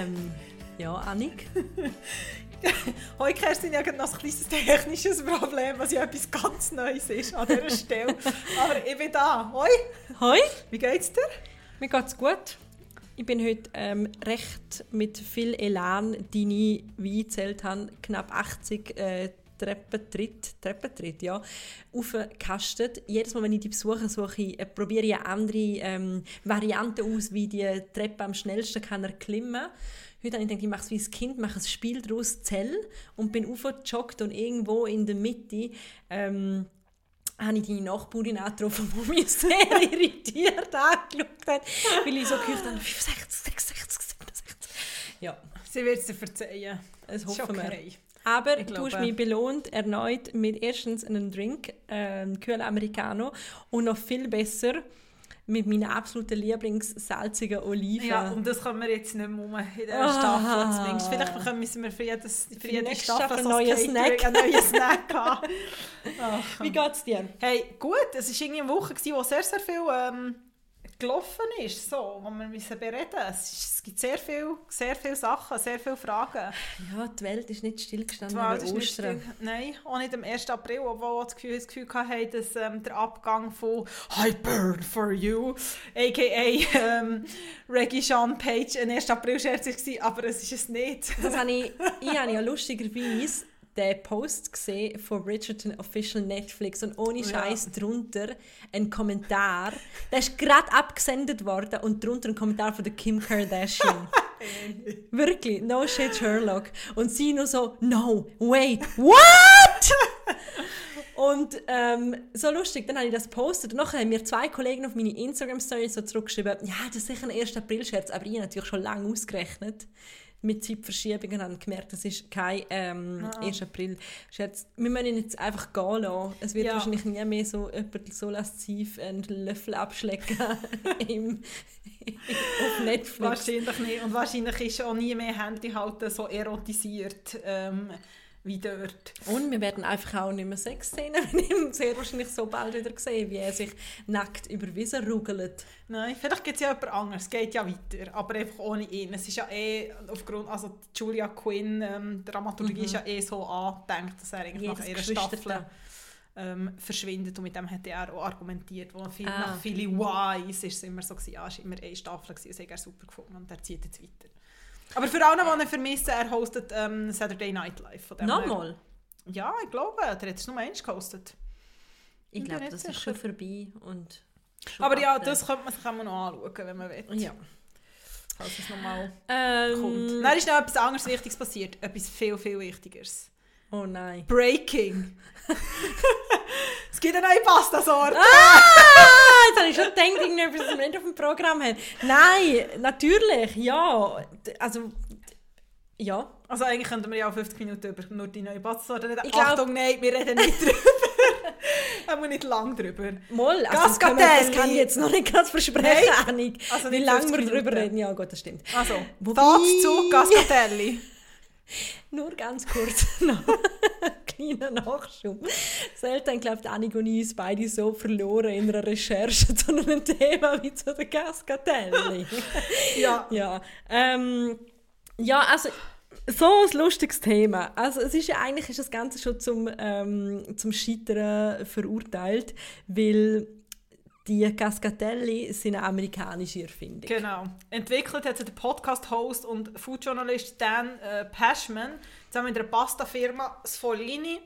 Ähm, ja, Annik. Hoi Kerstin, habe noch ein kleines technisches Problem, was ja etwas ganz Neues ist an dieser Stelle. Aber ich bin da. Hoi. Hoi. Wie geht's dir? Mir geht's gut. Ich bin heute ähm, recht mit viel Elan, deine, wie ich gezählt habe, knapp 80 äh, Treppentritt, Treppentritt, ja, aufgekastet. Jedes Mal, wenn ich die besuche, suche ich, äh, probiere ich andere ähm, Variante aus, wie die Treppe am schnellsten kann erklimmen kann. Heute habe ich gedacht, ich mache es wie ein Kind, mache ein Spiel daraus, Zell, und bin aufgejoggt und irgendwo in der Mitte ähm, habe ich die Nachbarin angetroffen, die mich sehr irritiert angeschaut hat, weil ich so gehört habe, 65, 66, 67. Ja. Sie wird es dir verzeihen. Das hoffen wir. Aber ich du hast mich belohnt erneut mit erstens einem Drink, äh, kühlen Americano und noch viel besser mit meiner absoluten Lieblingssalzigen Oliven. Ja, und das können wir jetzt nicht mehr in dieser oh. Staffel zumindest. Vielleicht bekommen wir für, jedes, für jede Staffel ein neues Snack. Ein neues Snack haben. Wie geht's dir? Hey, gut. Es war irgendwie eine Woche, wo sehr, sehr viel... Ähm, gelaufen ist, so, wo wir müssen bereden es, es gibt sehr viele sehr viel Sachen, sehr viele Fragen. Ja, die Welt ist nicht stillgestanden die Welt ist Ostern. Still, nein, auch nicht am 1. April, obwohl wir das Gefühl, das Gefühl hatten, dass ähm, der Abgang von «I burn for you», a.k.a. Ähm, Reggie Sean Page ein 1. April-Scherz war, aber es ist es nicht. das habe ich, ich habe ja lustigerweise den Post gesehen von Richardson Official Netflix und ohne Scheiß ja. drunter ein Kommentar. Der ist gerade abgesendet worden und drunter ein Kommentar von der Kim Kardashian. Wirklich, no shit Sherlock. Und sie nur so, no, wait, what? Und ähm, so lustig, dann habe ich das gepostet und nachher haben mir zwei Kollegen auf meine Instagram-Story so zurückgeschrieben, ja, das ist sicher ein 1. April-Scherz, aber ich habe natürlich schon lange ausgerechnet mit Zeitverschiebungen haben gemerkt, das ist kein ähm, ah. 1. April. Scherz, wir müssen ihn jetzt einfach gehen lassen. Es wird ja. wahrscheinlich nie mehr so jemand so lasziv einen Löffel abschlecken im, auf Netflix. Wahrscheinlich nicht. Und wahrscheinlich ist auch nie mehr Handyhalten so erotisiert. Ähm, wie dort. Und wir werden einfach auch nicht mehr Sex sehen, wenn ich sehr wahrscheinlich so bald wieder sehen, wie er sich nackt über Wiesen rugelt. Nein, vielleicht gibt es ja jemand anderes, es geht ja weiter, aber einfach ohne ihn. Es ist ja eh aufgrund, also Julia Quinn, ähm, Dramaturgie mhm. ist ja eh so angedenkt, dass er eigentlich nach ihrer Staffel ähm, verschwindet und mit dem hat er auch argumentiert, wo viel, ah. nach vielen Whys ist es immer so gewesen, ja, es war immer eine Staffel, gewesen, das hat er super gefunden und er zieht jetzt weiter. Aber für alle, die ihn vermissen, er hostet ähm, Saturday Night Live. Nochmal? Ja, ich glaube, der hat es nur eins gehostet. Ich glaube, das sicher. ist schon vorbei. Und schon Aber ja, das könnte man sich auch noch anschauen, wenn man will. Ja. Falls es nochmal ähm, kommt. Dann ist noch etwas anderes Wichtiges passiert. Etwas viel, viel Wichtigeres. Oh nein. Breaking. es gibt eine neue Pasta-Sorte. Ah! Jetzt habe ich schon gedacht, irgendetwas, das wir nicht auf dem Programm haben. Nein, natürlich, ja. Also, ja. Also eigentlich könnten wir ja auch 50 Minuten über nur die neue Pasta-Sorte reden. Ich glaub, Achtung, nein, wir reden nicht drüber. haben wir nicht lang drüber. Moll, also das, das kann ich jetzt noch nicht ganz versprechen, Annik. Also Wie lange wir drüber reden, ja gut, das stimmt. Also, Wobei... zu Gascatelli. Nur ganz kurz noch kleiner Nachschub. Selten glaubt Annik und ich beide so verloren in einer Recherche zu einem Thema wie zu der Cascatelli. ja. Ja, ähm, ja, also so ein lustiges Thema. Also es ist ja eigentlich ist das Ganze schon zum, ähm, zum Scheitern verurteilt, weil die Cascatelli sind eine amerikanische Erfindung. Genau. Entwickelt hat sie der Podcast-Host und Foodjournalist Dan äh, Pashman zusammen mit einer Pasta-Firma Sfolini.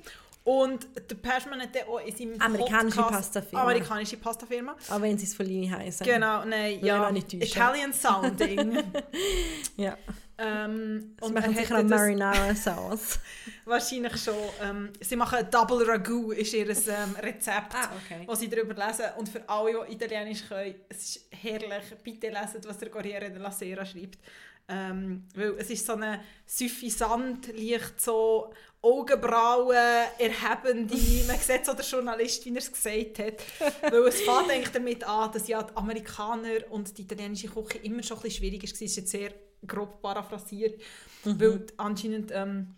Und der Pashman hat auch in seinem Amerikanische Pasta-Firma. Amerikanische Pasta-Firma. Aber wenn sie Sfolini heißen. Genau, nein, ja. Italian Sounding. ja. Ähm, und machen sicher eine Marinara Sauce. wahrscheinlich schon. Ähm, sie machen Double Ragu, ist ihr ähm, Rezept, ah, okay. was sie darüber lesen. Und für alle, die Italienisch können, es ist herrlich. Bitte lesen, was der Corriere della Sera schreibt. Ähm, weil es ist so eine suffisant, leicht so Augenbrauen, erhebende, man sieht so der Journalist, wie er es gesagt hat. weil es fängt eigentlich damit an, dass ja die Amerikaner und die italienische Küche immer schon ein bisschen schwierig war. Es ist jetzt sehr grob paraphrasiert, mhm. weil anscheinend ähm,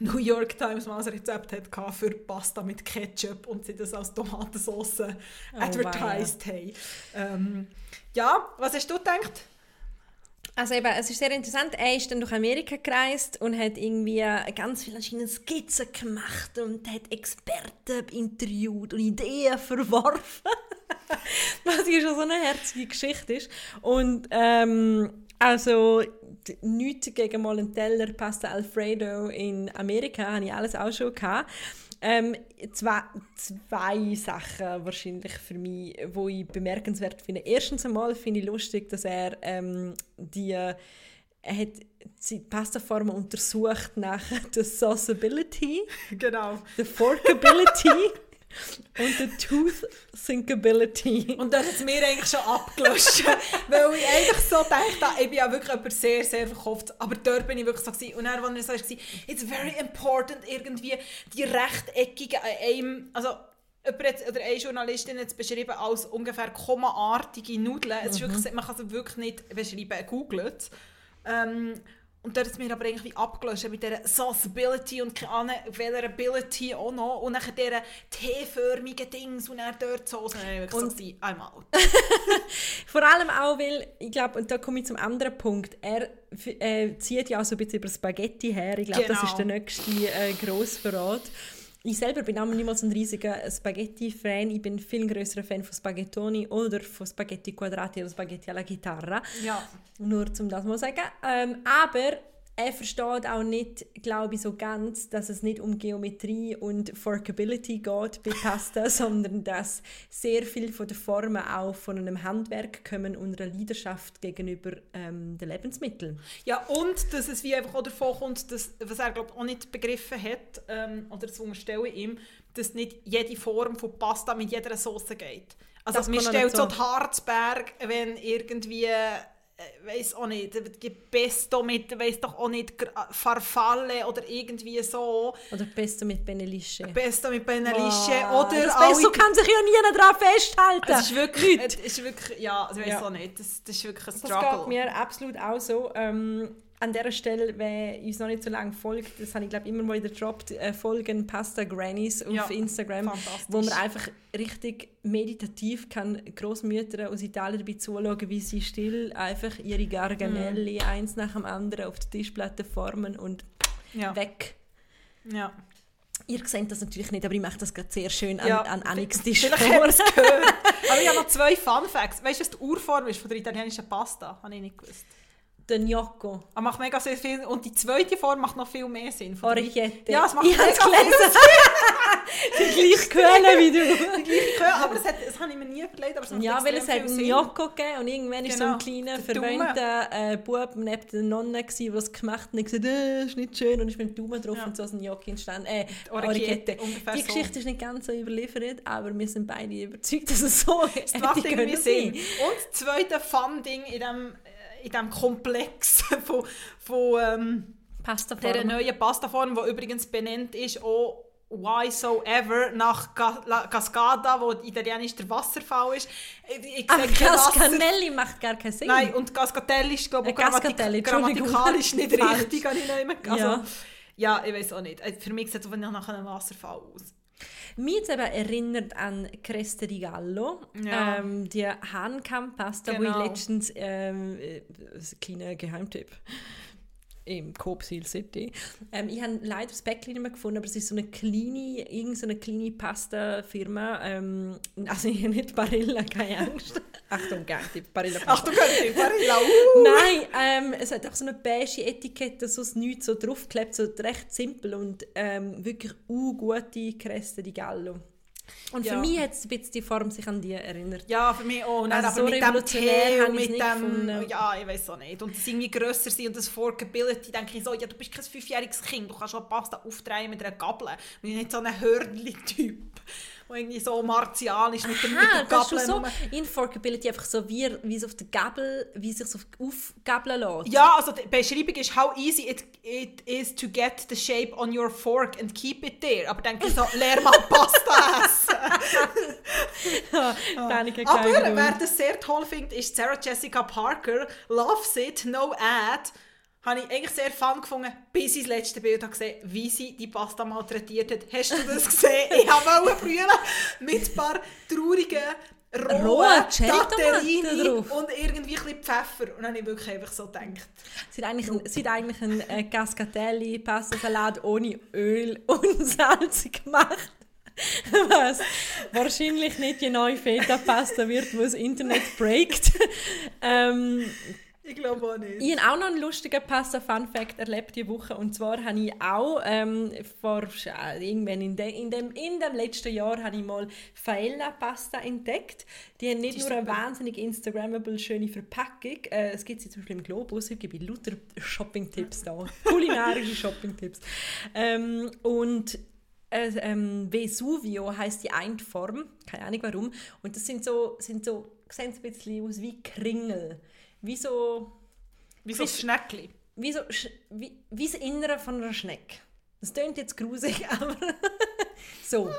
New York Times mal ein Rezept hatte für Pasta mit Ketchup und sie das als Tomatensauce oh, advertised wow. haben. Ähm, ja, was hast du gedacht? Also eben, es ist sehr interessant. Er ist dann durch Amerika gereist und hat irgendwie ganz viele verschiedene Skizzen gemacht und hat Experten interviewt und Ideen verworfen. Was ja schon so eine herzige Geschichte ist. Und ähm, also nichts gegen mal einen Teller Pasta Alfredo in Amerika, habe ich alles auch schon gehabt. Ähm, zwei, zwei Sachen wahrscheinlich für mich, wo ich bemerkenswert finde. Erstens einmal finde ich lustig, dass er ähm, die er hat die Pastaformen untersucht nach der Sauceability, genau. der Forkability und der Tooth Sinkability. Und das hat mir eigentlich schon abgelöscht. weil ich eigentlich so dachte, ich bin ja wirklich jemand sehr, sehr verkauft. Aber dort bin ich wirklich so gewesen. Und dann, als er so war, it's very important, irgendwie die rechteckigen einem, also jemand oder eine Journalistin hat es beschrieben als ungefähr kommaartige Nudeln. Es ist mhm. wirklich, man kann es wirklich nicht beschreiben, googelt. Ähm, und dort hat es mir aber irgendwie abgelöscht mit dieser Sauceability und keine Ahnung, welcher Ability auch noch. Und dann dieser T-förmigen Dings und dann dort so. Und dann so einmal. Vor allem auch, weil, ich glaube, und da komme ich zum anderen Punkt, er äh, zieht ja auch so ein bisschen über Spaghetti her. Ich glaube, genau. das ist der nächste äh, Grossverrat. Ich selber bin auch niemals ein riesiger Spaghetti-Fan. Ich bin ein viel größerer Fan von Spaghettoni oder von Spaghetti Quadrati oder Spaghetti alla Chitarra. Ja. Nur zum das mal sagen. Ähm, aber er versteht auch nicht, glaube ich, so ganz, dass es nicht um Geometrie und Forkability geht bei Pasta, sondern dass sehr viel von der Formen auch von einem Handwerk kommen und einer Leidenschaft gegenüber ähm, den Lebensmitteln. Ja, und dass es wie einfach auch davon kommt, dass, was er glaube auch nicht begriffen hat, ähm, oder das unterstelle ich ihm, dass nicht jede Form von Pasta mit jeder Sauce geht. Also das man stellt so die Harzberg, wenn irgendwie weiß auch nicht, Pesto mit, weiß doch auch nicht, Farfalle oder irgendwie so. Oder Pesto mit Benelische. Pesto mit Benelische oh, oder das Pesto kann sich ja nie daran festhalten. Das ist wirklich, das ist wirklich ja, also ich weiß ja. auch nicht, das, das ist wirklich ein Struggle. Das geht mir absolut auch so. Ähm, an dieser Stelle, wer uns noch nicht so lange folgt, das habe ich glaube immer mal wieder gedroppt, äh, folgen Pasta Grannies auf ja, Instagram, wo man einfach richtig meditativ kann Großmütter aus Italien dabei zuschauen, wie sie still einfach ihre Garganelli mm. eins nach dem anderen auf der Tischplatte formen und ja. weg. Ja. Ihr seht das natürlich nicht, aber ich mache das gerade sehr schön an, ja, an Anix Tisch Vielleicht vor. es gehört. aber ich habe noch zwei Fun Facts. Weißt du, was die Urform ist von der italienischen Pasta? Habe ich nicht gewusst der Gnocco. Er macht mega sehr viel und die zweite Form macht noch viel mehr Sinn. Orecchiette. Ja, es macht ich mega viel Sinn. die gleiche Quelle wie du. die gleiche Quelle, aber das, hat, das habe ich mir nie überlegt. Aber es macht ja, weil es hat einen Gnocco gegeben und irgendwann war genau. so ein genau. kleiner, verwöhnter äh, Bub neben der Nonne, der das gemacht hat und gesagt äh, ist nicht schön und ich bin Daumen drauf ja. und so ein Gnocchi entstanden. Äh, Orecchiette. Die Geschichte so. ist nicht ganz so überliefert, aber wir sind beide überzeugt, dass es so ist. Es macht irgendwie Sinn. Und das zweite Fun-Ding in diesem in diesem Komplex von, von ähm, dieser neuen Pastaform, die übrigens benannt ist, auch Why So Ever nach Cascada, wo italienisch der Wasserfall ist. Ich, ich Aber Cascanelli macht gar keinen Sinn. Nein, und Cascatelli ist glaube ich äh, grammatikalisch nicht richtig. Also, ja. ja, ich weiß auch nicht. Äh, für mich sieht es nach einem Wasserfall aus. Mich jetzt eben erinnert an Creste di Gallo, ja. ähm, die Hahnkamp-Pasta, genau. wo ich genau. letztens, ähm, äh, kleiner Geheimtipp, im Coop Seal City. Ähm, ich habe leider das Päckchen nicht mehr gefunden, aber es ist so eine kleine, irgendeine kleine Pasta-Firma. Ähm, also ich nicht Barilla, keine Angst. Achtung, die Barilla Pasta. Achtung, die Barilla, uh. Nein, ähm, es hat auch so eine beige Etikette, so nichts so draufgeklebt, so recht simpel und ähm, wirklich uh, gute Creste di Gallo. Und ja. für mich hat es ein bisschen die Form sich an die erinnert. Ja, für mich auch. Nein, also aber so mit dem Tee und mit dem... Gefunden. Ja, ich weiß auch nicht. Und das irgendwie grösser sein und das Forkability, denke ich so, ja, du bist kein fünfjähriges Kind, du kannst schon Pasta aufdrehen mit einer Gabel. Ich bin nicht so ein Hörnli-Typ wo irgendwie so martialisch mit dem, Aha, mit dem Gabeln... so Inforkability einfach so, wie, wie es auf der Gabel, wie es sich aufgabeln lässt. Ja, also die Beschreibung ist, how easy it, it is to get the shape on your fork and keep it there. Aber denke ich so, leer mal Pasta essen. ja, Aber wer das sehr toll findet, ist Sarah Jessica Parker. Loves it, no ad habe ich eigentlich sehr fun gefunden, bis ich das letzte Bild habe gesehen wie sie die Pasta malträtiert hat. Hast du das gesehen? ich habe auch brüllen mit ein paar traurigen rohen Rohe Cherrytomaten drauf. und irgendwie ein bisschen Pfeffer. Und dann habe ich wirklich einfach so gedacht, Sie hat eigentlich, ein, sie hat eigentlich einen äh, Cascatelli Pastasalat ohne Öl und salzig gemacht. Was wahrscheinlich nicht die neue Feta-Pasta wird, wo das Internet breakt. ähm, ich glaube auch nicht. ich habe auch noch einen lustigen Pasta-Fun-Fact erlebt diese Woche. Und zwar habe ich auch ähm, vor, äh, irgendwann in, de, in, dem, in dem letzten Jahr habe ich mal Faella-Pasta entdeckt. Die haben nicht Die nur eine wahnsinnig Instagrammable, schöne Verpackung. Äh, es gibt sie zum Beispiel im Globus. Ich gebe lauter Shopping-Tipps da. Kulinarische Shopping-Tipps. Ähm, und äh, ähm, Vesuvio heisst die eine Form, keine Ahnung warum. Und das sind so, sind so sehen so ein bisschen aus wie Kringel. Wie so, Wie so ein Schneckli. wie, so, wie, wie das Innere von einer Schnecke. Das klingt jetzt grusig, aber so.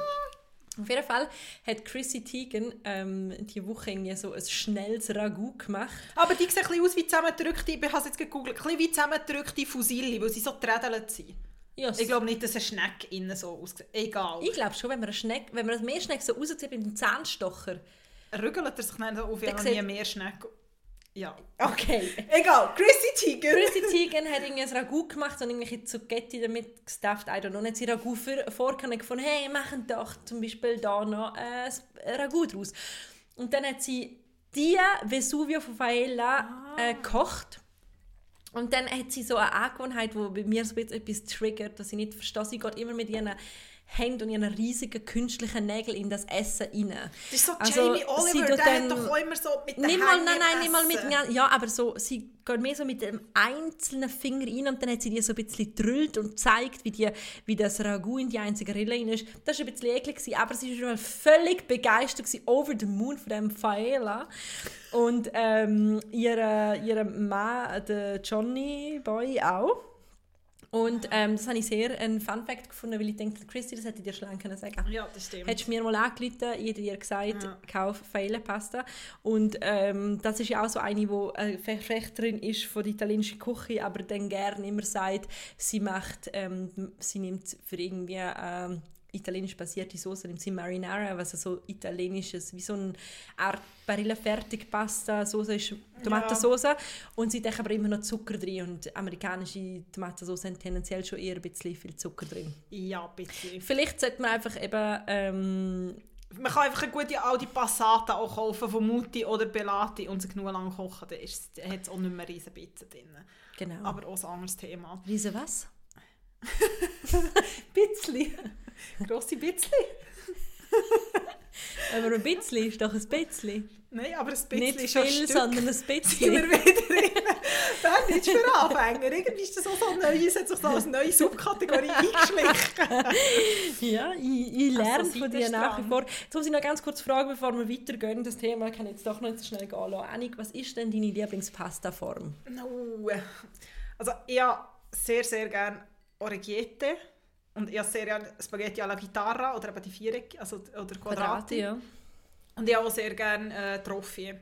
Auf jeden Fall hat Chrissy Teigen ähm, die Woche irgendwie so ein schnelles Ragout gemacht. Aber die sehen ein bisschen aus wie zusammengedrückte, ich habe es jetzt gegoogelt, ein bisschen wie zusammengedrückte Fusilli, weil sie so trädelt sind. Ja, Ich glaube nicht, dass ein Schneck innen so aussieht. Egal. ich glaube schon, wenn man eine Schnecke, wenn man eine Meerschnecke so rauszieht mit dem Zahnstocher. Rügelt er sich dann so auf, nie sieht- mehr Schneck. Ja. Okay. Egal, Chrissy Tiger. Chrissy Teigen hat irgendwie ein Ragout gemacht und irgendwelche Zucchetti damit gestufft. I don't know. Und hat sie Ragout und gefunden, hey, machen doch zum Beispiel da noch äh, ein Ragout draus. Und dann hat sie die Vesuvio von Faella äh, gekocht. Und dann hat sie so eine Angewohnheit, die bei mir so ein bisschen etwas triggert, dass ich nicht verstehe. Sie geht immer mit ihren Händen und ihren riesigen künstlichen Nägeln in das Essen rein. Das ist so Also, Jamie sie Oliver, der dann- hat doch immer so mit den Händen nein, nein, nicht mal mit Ja, aber so, sie geht mehr so mit dem einzelnen Finger rein und dann hat sie die so ein bisschen drüllt und zeigt, wie, die, wie das Ragout in die einzige Rille rein ist. Das war ein bisschen eklig, gewesen, aber sie war völlig begeistert, gewesen, over the moon von dem Faela. Und ähm, ihre, ihre Mann, der Johnny Boy, auch. Und ähm, das habe ich sehr ein Fun Fact gefunden, weil ich denke, Christy, das hätte ich dir schon lange können sagen Ja, das stimmt. Hättest du mir mal angerufen, ich hätte dir gesagt, Ja. kauf Pasta. Und ähm, das ist ja auch so eine, die äh, Verfechterin ist von der italienischen Küche, aber dann gerne immer sagt, sie macht, ähm, sie nimmt für irgendwie ähm, italienisch basierte Soße, nimmt sie Marinara, was so italienisches, wie so eine Art Barilla fertig Pasta, Soße ist Tomatensauce und sie denken aber immer noch Zucker drin und amerikanische Tomatensauce haben tendenziell schon eher ein bisschen viel Zucker drin. Ja, bitte. Vielleicht sollte man einfach eben ähm, Man kann einfach eine gute alte Passata auch kaufen von Mutti oder Belati und sie genug lang kochen, dann hat es auch nicht mehr riesen Bitzen drin. Genau. Aber auch ein anderes Thema. Riese was? Bitzli. Grosse Bitzli? Aber ein bisschen ist doch ein bisschen. Nein, aber ein Bitzli Nicht ist ja ein viel, Stück. sondern ein wir bisschen. wieder in Berndeutsch für Anfänger. Irgendwie ist das auch so ein neues, hat sich so als neue Subkategorie eingeschlichen. Ja, ich, ich lerne Also, von dir nach wie vor. Jetzt muss ich noch ganz kurz fragen, bevor wir weitergehen. Das Thema kann jetzt doch noch nicht so schnell gehen lassen. Annik, was ist denn deine Lieblingspasta-Form? No. Also ich habe sehr, sehr gerne Orecchiette. Und ich habe sehr gerne Spaghetti alla Gitarra oder eben die Viereck, also, oder Quadrate. ja. Und ich habe auch sehr gerne äh, Trophy.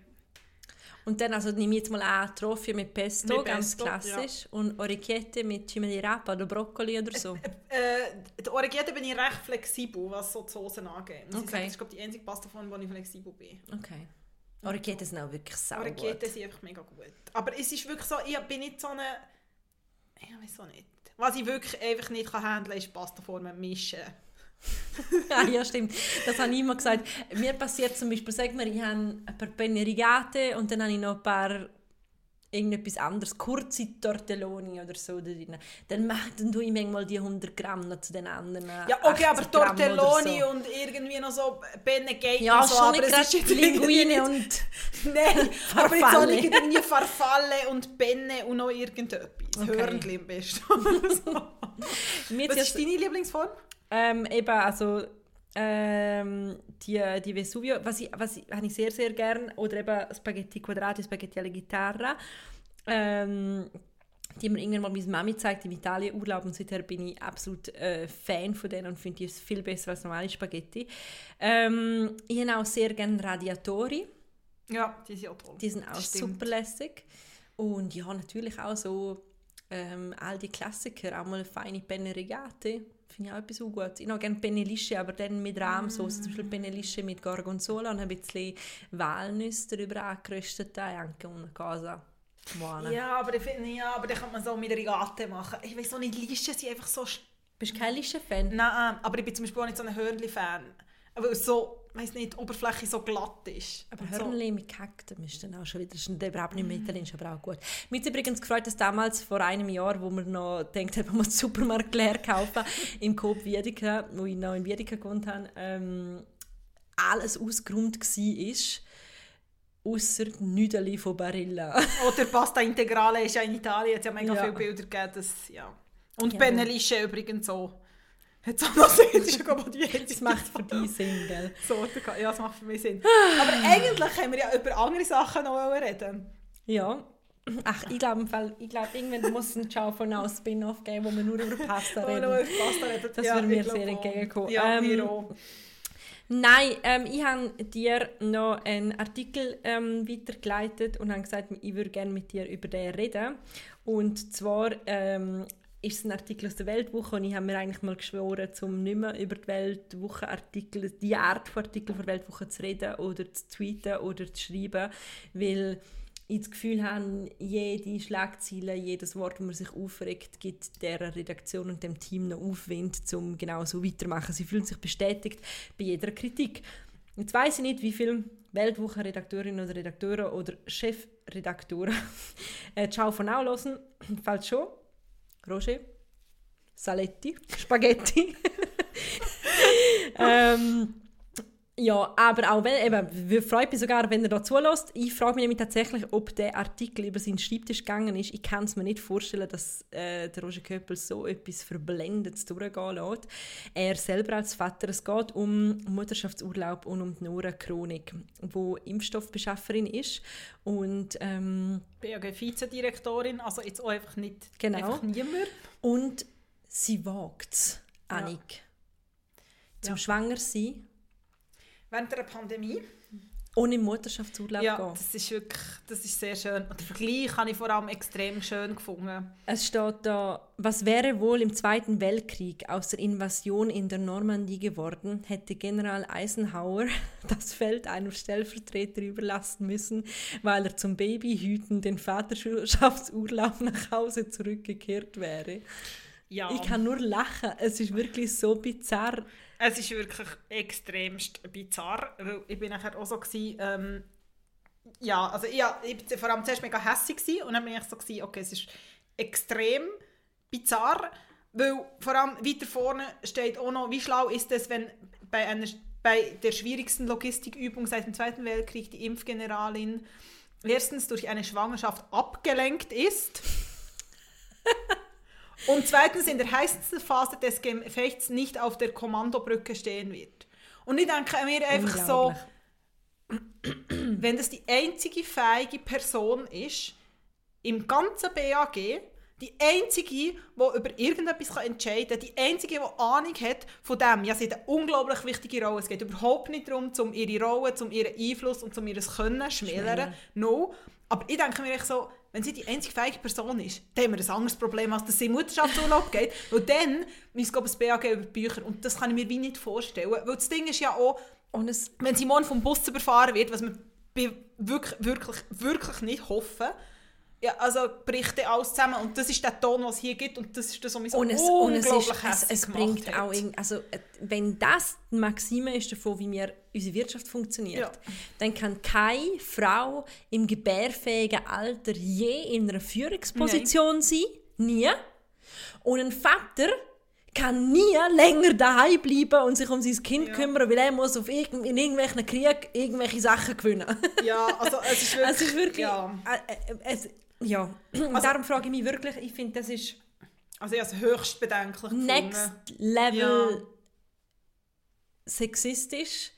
Und dann also nehme ich jetzt mal an, Trofie mit Pesto, Mit ganz Pesto, klassisch. Und Orecchiette mit Cime di Rapa oder Brokkoli oder so. Äh, die Orecchiette bin ich recht flexibel, was so die Soßen angeht. Muss ich Okay. sagen, das ist glaub, ich, die einzige Pastaform, wo ich flexibel bin. Okay. Orecchiette sind auch wirklich sauer. Orecchiette sind einfach mega gut. Aber es ist wirklich so, ich bin nicht so eine... Weiß auch nicht. Was ich wirklich einfach nicht kann handeln kann, ist Pastaformen mischen. ja, ja, stimmt. Das habe ich immer gesagt. Mir passiert zum Beispiel, sag mal, ich habe ein paar Penne Rigate und dann habe ich noch ein paar irgendetwas anderes, kurze Tortelloni oder so da drin. Dann, mach, dann tue ich manchmal die 100 Gramm noch zu den anderen. Ja, okay, 80 aber Tortelloni so. und irgendwie noch so Benne geht Ja, und so, schon aber es ist Linguine und... Nein, aber jetzt auch nicht irgendwie Farfalle und Benne und noch irgendetwas. Okay. Hörnli am besten. Was ist deine Lieblingsform? Ähm, eben, also ähm, die, die Vesuvio, was ich, was ich, habe ich sehr, sehr gern, oder eben Spaghetti Quadrati, Spaghetti alla Gitarra, ähm, die mir irgendwann mal meine Mami zeigt im Italien-Urlaub und seither bin ich absolut äh, Fan von denen und finde die viel besser als normale Spaghetti. Ähm, ich habe auch sehr gerne Radiatori, Ja, die sind auch toll. die sind auch super lässig. Und ja, natürlich auch so ähm, all die Klassiker, auch mal eine feine Penne Regate, finde ich auch etwas gut. Ich habe gerne Penne Lisce, aber dann mit Rahmsauce, mm. zum Beispiel Penne Lisce mit Gorgonzola und ein bisschen Walnüsse darüber angeröstet, anche una cosa buona. Ja, aber ich finde, ja, aber dann kann man so mit Regate machen. Ich weiß auch nicht, Lisce sind einfach so... Bist du kein Lisce-Fan? Nein, aber ich bin zum Beispiel auch nicht so ein Hörnli-Fan. Weil so weiß nicht, die Oberfläche so glatt ist. Aber Hörnli so. mit Kakten ist dann auch schon wieder, das ist überhaupt nicht mehr italienisch, aber auch gut. Mir hat übrigens gefreut, dass damals vor einem Jahr, wo wir noch denkt haben, wir den Supermarkt leer kaufen, im Coop Wiedeke, wo ich noch in Wiedeke gewohnt habe, ähm, alles ausgeräumt war außer Nüdeli von Barilla. Oder Pasta Integrale ist ja in Italien, es hat ja mega ja. viele Bilder gegeben. Das, ja. Und ja. Benelische übrigens so. Jetzt auch noch Sinn, das ist ja die Das macht für dich Sinn, gell? So, ja, das macht für mich Sinn. Aber eigentlich können wir ja über andere Sachen noch reden. Ja. Ach, ich glaube, ich glaub, irgendwann muss es ein Ciao von now Spin-off geben, wo wir nur über Pasta reden. Oh, Pasta reden. Das ja, würde mir sehr entgegenkommen. Ja, ähm, mir auch. Nein, ähm, ich habe dir noch einen Artikel ähm, weitergeleitet und habe gesagt, ich würde gerne mit dir über den reden. Und zwar ähm, ist es ein Artikel aus der Weltwoche und ich habe mir eigentlich mal geschworen, um nicht mehr über die Weltwoche-Artikel, die Art von Artikeln der Weltwoche zu reden oder zu tweeten oder zu schreiben, weil ich das Gefühl habe, jede Schlagzeile, jedes Wort, das man sich aufregt, gibt der Redaktion und dem Team noch Aufwind, um genau so weitermachen. Sie fühlen sich bestätigt bei jeder Kritik. Jetzt weiß ich nicht, wie viele Weltwoche-Redakteurinnen oder Redakteure oder Chefredakteure äh, Ciao von auch hören. Falls schon, Roger, Saletti, Spaghetti. ähm, ja, aber auch wenn, eben, freut mich sogar, wenn er da zulässt. Ich frage mich nämlich tatsächlich, ob der Artikel über seinen Schreibtisch gegangen ist. Ich kann es mir nicht vorstellen, dass äh, der Roger Köppel so etwas Verblendendes durchgehen lässt. Er selber als Vater, es geht um Mutterschaftsurlaub und um die Nora Chronik, wo Impfstoffbeschafferin ist und ähm, BAG Vizedirektorin, also jetzt auch einfach nicht genau. einfach niemand. Und sie wagt es, Annik, ja. zum ja. Schwangersein während der Pandemie. Ohne Mutterschaftsurlaub ja, gehen. das ist wirklich, das ist sehr schön. Und den Vergleich habe ich vor allem extrem schön gefunden. Es steht da, was wäre wohl im Zweiten Weltkrieg aus der Invasion in der Normandie geworden, hätte General Eisenhower das Feld einem Stellvertreter überlassen müssen, weil er zum Babyhüten den Vaterschaftsurlaub nach Hause zurückgekehrt wäre. Ja. Ich kann nur lachen. Es ist wirklich so bizarr. Es ist wirklich extremst bizarr, weil ich bin nachher auch so gewesen, ähm, ja, also ich, ich war vor allem zuerst mega hässlich und dann bin ich so gewesen, okay, es ist extrem bizarr, weil vor allem weiter vorne steht auch noch, wie schlau ist es, wenn bei einer bei der schwierigsten Logistikübung seit dem Zweiten Weltkrieg die Impfgeneralin erstens durch eine Schwangerschaft abgelenkt ist Und zweitens in der heißesten Phase des Gefechts nicht auf der Kommandobrücke stehen wird. Und ich denke mir einfach so, wenn das die einzige fähige Person ist, im ganzen BAG, die einzige, die über irgendetwas entscheiden kann, die einzige, die Ahnung hat von dem, ja, sie hat eine unglaublich wichtige Rolle. Es geht überhaupt nicht darum, um ihre Rolle, um ihren Einfluss und um ihr Können zu schmälern. No. Aber ich denke mir echt so, wenn sie die einzige fähige Person ist, dann haben wir ein anderes Problem, als dass sie in Mutterschaftsurlaub geht. Weil dann müssen wir das BAG über die Bücher. Und das kann ich mir wie nicht vorstellen. Weil das Ding ist ja auch, wenn sie morgen vom Bus überfahren wird, was wir wirklich, wirklich, wirklich nicht hoffen, ja, also bricht alles zusammen und das ist der Ton, was es hier gibt und das ist das, was mich so und es, unglaublich und es, ist, es, es bringt auch also äh, wenn das die Maxime ist davon, wie wir unsere Wirtschaft funktioniert, ja. dann kann keine Frau im gebärfähigen Alter je in einer Führungsposition Nein. sein, nie. Und ein Vater kann nie länger daheim bleiben und sich um sein Kind ja. kümmern, weil er muss auf irg in irgendwelchen Krieg irgendwelche Sachen gewinnen. Ja, also es ist wirklich... es ist wirklich ja. Äh, äh, es, ja, also, darum frage ich mich wirklich, ich finde, das ist... Also ich habe es höchst bedenklich Next gefunden. Level ja. sexistisch.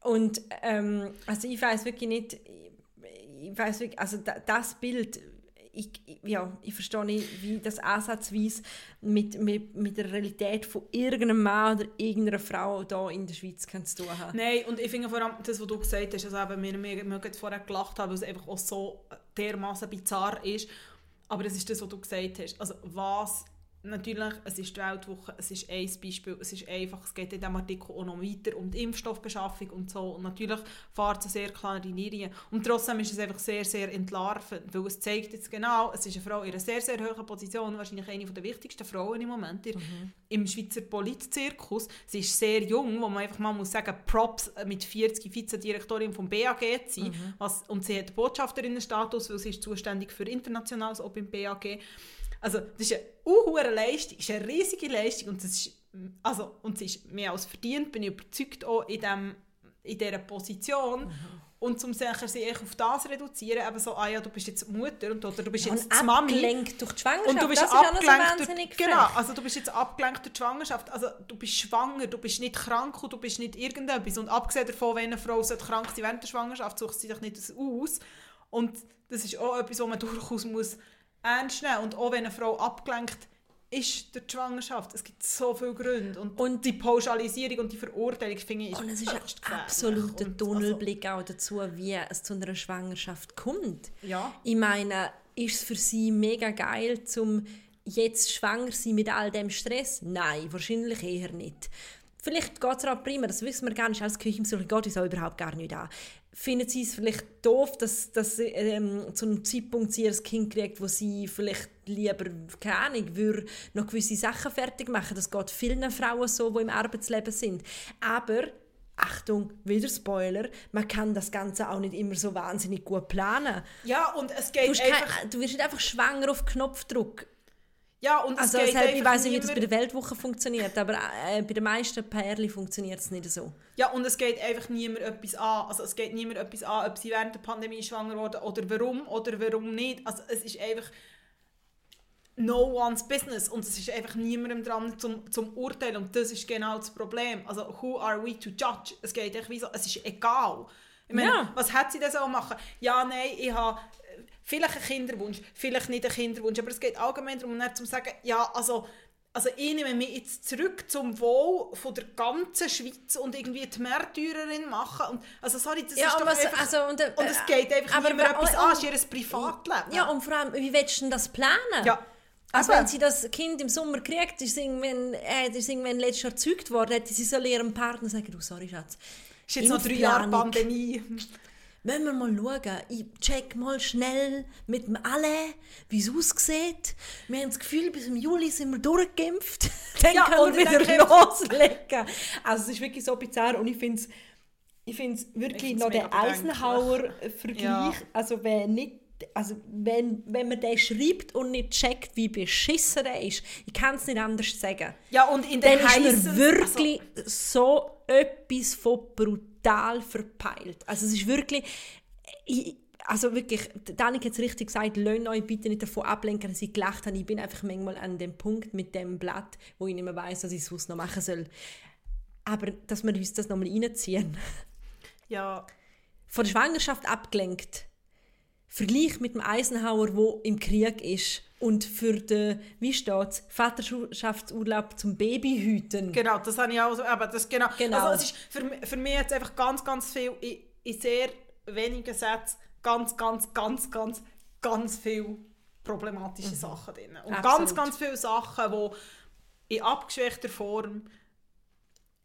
Und ähm, also ich weiß wirklich nicht, ich weiß wirklich, also das Bild, ich, ja, ich verstehe nicht, wie das ansatzweise mit, mit, mit der Realität von irgendeinem Mann oder irgendeiner Frau hier in der Schweiz zu tun haben. Nein, und ich finde vor allem das, was du gesagt hast, also eben, wir, wir, wir vorher gelacht haben, weil es einfach auch so dermaßen bizarr ist. Aber es ist das, was du gesagt hast. Also was Natürlich, es ist die Weltwoche, es ist ein Beispiel, es ist einfach, es geht in diesem Artikel auch noch weiter um die Impfstoffbeschaffung und so und natürlich fahrt es sehr klare Linien und trotzdem ist es einfach sehr, sehr entlarvend, weil es zeigt jetzt genau, es ist eine Frau in einer sehr, sehr hohen Position, wahrscheinlich eine der wichtigsten Frauen im Moment mhm. im Schweizer Politzirkus. Sie ist sehr jung, wo man einfach mal muss sagen, Props mit 40 Vizedirektorin vom BAG zu sein mhm. was, und sie hat Botschafterinnenstatus, weil sie ist zuständig für Internationales auch beim BAG also das ist eine unhure Leistung, ist eine riesige Leistung und, das ist, also, und sie ist mehr als verdient, bin ich überzeugt auch in, dem, in dieser Position. Mhm. Und zum sicher sie auf das reduzieren, eben so, ah ja, du bist jetzt Mutter und, oder du bist ja, jetzt und Mami. abgelenkt durch die Schwangerschaft, und du bist das abgelenkt ist durch, Genau, also du bist jetzt abgelenkt durch die Schwangerschaft. Also du bist schwanger, du bist nicht krank und du bist nicht irgendetwas. Und abgesehen davon, wenn eine Frau krank sein während der Schwangerschaft, sucht sie sich nicht aus. Und das ist auch etwas, was man durchaus muss ernst nehmen. Und auch wenn eine Frau abgelenkt ist durch die Schwangerschaft. Es gibt so viele Gründe. Und, und die Pauschalisierung und die Verurteilung finde ich Und es ist ein absoluter Tunnelblick also, auch dazu, wie es zu einer Schwangerschaft kommt. Ja. Ich meine, ist es für sie mega geil, zum jetzt schwanger sein mit all dem Stress? Nein, wahrscheinlich eher nicht. Vielleicht geht es auch prima, das wissen wir gar nicht. Als Küchenbesucher geht es auch überhaupt gar nicht an finden sie es vielleicht doof, dass, dass ähm, zu einem Zeitpunkt sie ein Kind kriegt, wo sie vielleicht lieber, keine Ahnung, würde noch gewisse Sachen fertig machen. Das geht vielen Frauen so, die im Arbeitsleben sind. Aber Achtung, wieder Spoiler, man kann das Ganze auch nicht immer so wahnsinnig gut planen. Ja, und es geht du einfach... Kein, du wirst nicht einfach schwanger auf Knopfdruck. Ja, und also, es geht ich weiß nicht, wie das bei der Weltwoche funktioniert, aber äh, bei den meisten Pärchen funktioniert es nicht so. Ja, und es geht einfach niemand etwas an. Also es geht niemand etwas an, ob sie während der Pandemie schwanger wurden oder warum oder warum nicht. Also es ist einfach no one's business und es ist einfach niemandem dran zum, zum Urteilen und das ist genau das Problem. Also who are we to judge? Es geht einfach wie so, es ist egal. Ich meine, ja. was hat sie denn so machen? Ja, nein, ich habe vielleicht einen Kinderwunsch, vielleicht nicht einen Kinderwunsch, aber es geht allgemein darum, nicht zu sagen, ja, also, also ich nehme mich jetzt zurück zum Wohl von der ganzen Schweiz und irgendwie die Märtyrerin machen. Und, also sorry, das ja, ist doch was, einfach... Also, und, äh, und es geht einfach aber, niemand etwas an, es ist ihr Privatleben. Ja, und vor allem, wie willst du das planen? Ja. Also wenn sie das Kind im Sommer kriegt, ist irgendwann, äh, ist irgendwann letztes Jahr gezeugt worden, hätte sie soll ihrem Partner sagen, du, sorry Schatz, ist jetzt noch drei Jahre Pandemie wenn wir mal schauen, ich check mal schnell mit dem alle, wie es aussieht. Wir haben das Gefühl, bis im Juli sind wir durchgeimpft. dann ja, können wir wieder loslegen. Also es ist wirklich so bizarr und ich finde es ich find's wirklich noch der Eisenhower-Vergleich, ja. also wenn nicht also wenn, wenn man den schreibt und nicht checkt, wie beschissen er ist, ich kann es nicht anders sagen. Ja, und in dann ist mir wirklich also, so etwas von brutal total verpeilt. Also es ist wirklich, ich, also wirklich, Danik hat es richtig gesagt, lasst euch bitte nicht davon ablenken, dass ich gelacht habe. Ich bin einfach manchmal an dem Punkt mit dem Blatt, wo ich nicht mehr weiss, was ich sonst noch machen soll. Aber dass wir uns das nochmal reinziehen. Ja. Von der Schwangerschaft abgelenkt. Vergleich mit dem Eisenhower, wo im Krieg ist und für den, wie steht's, Vaterschaftsurlaub zum Babyhüten. Genau, das habe ich auch so, aber das genau. genau. Also es ist für, für mich jetzt einfach ganz, ganz viel, in, in sehr wenigen Sätzen, ganz, ganz, ganz, ganz, ganz viele problematische mhm. Sachen drin. Und Absolut. ganz, ganz viele Sachen, die in abgeschwächter Form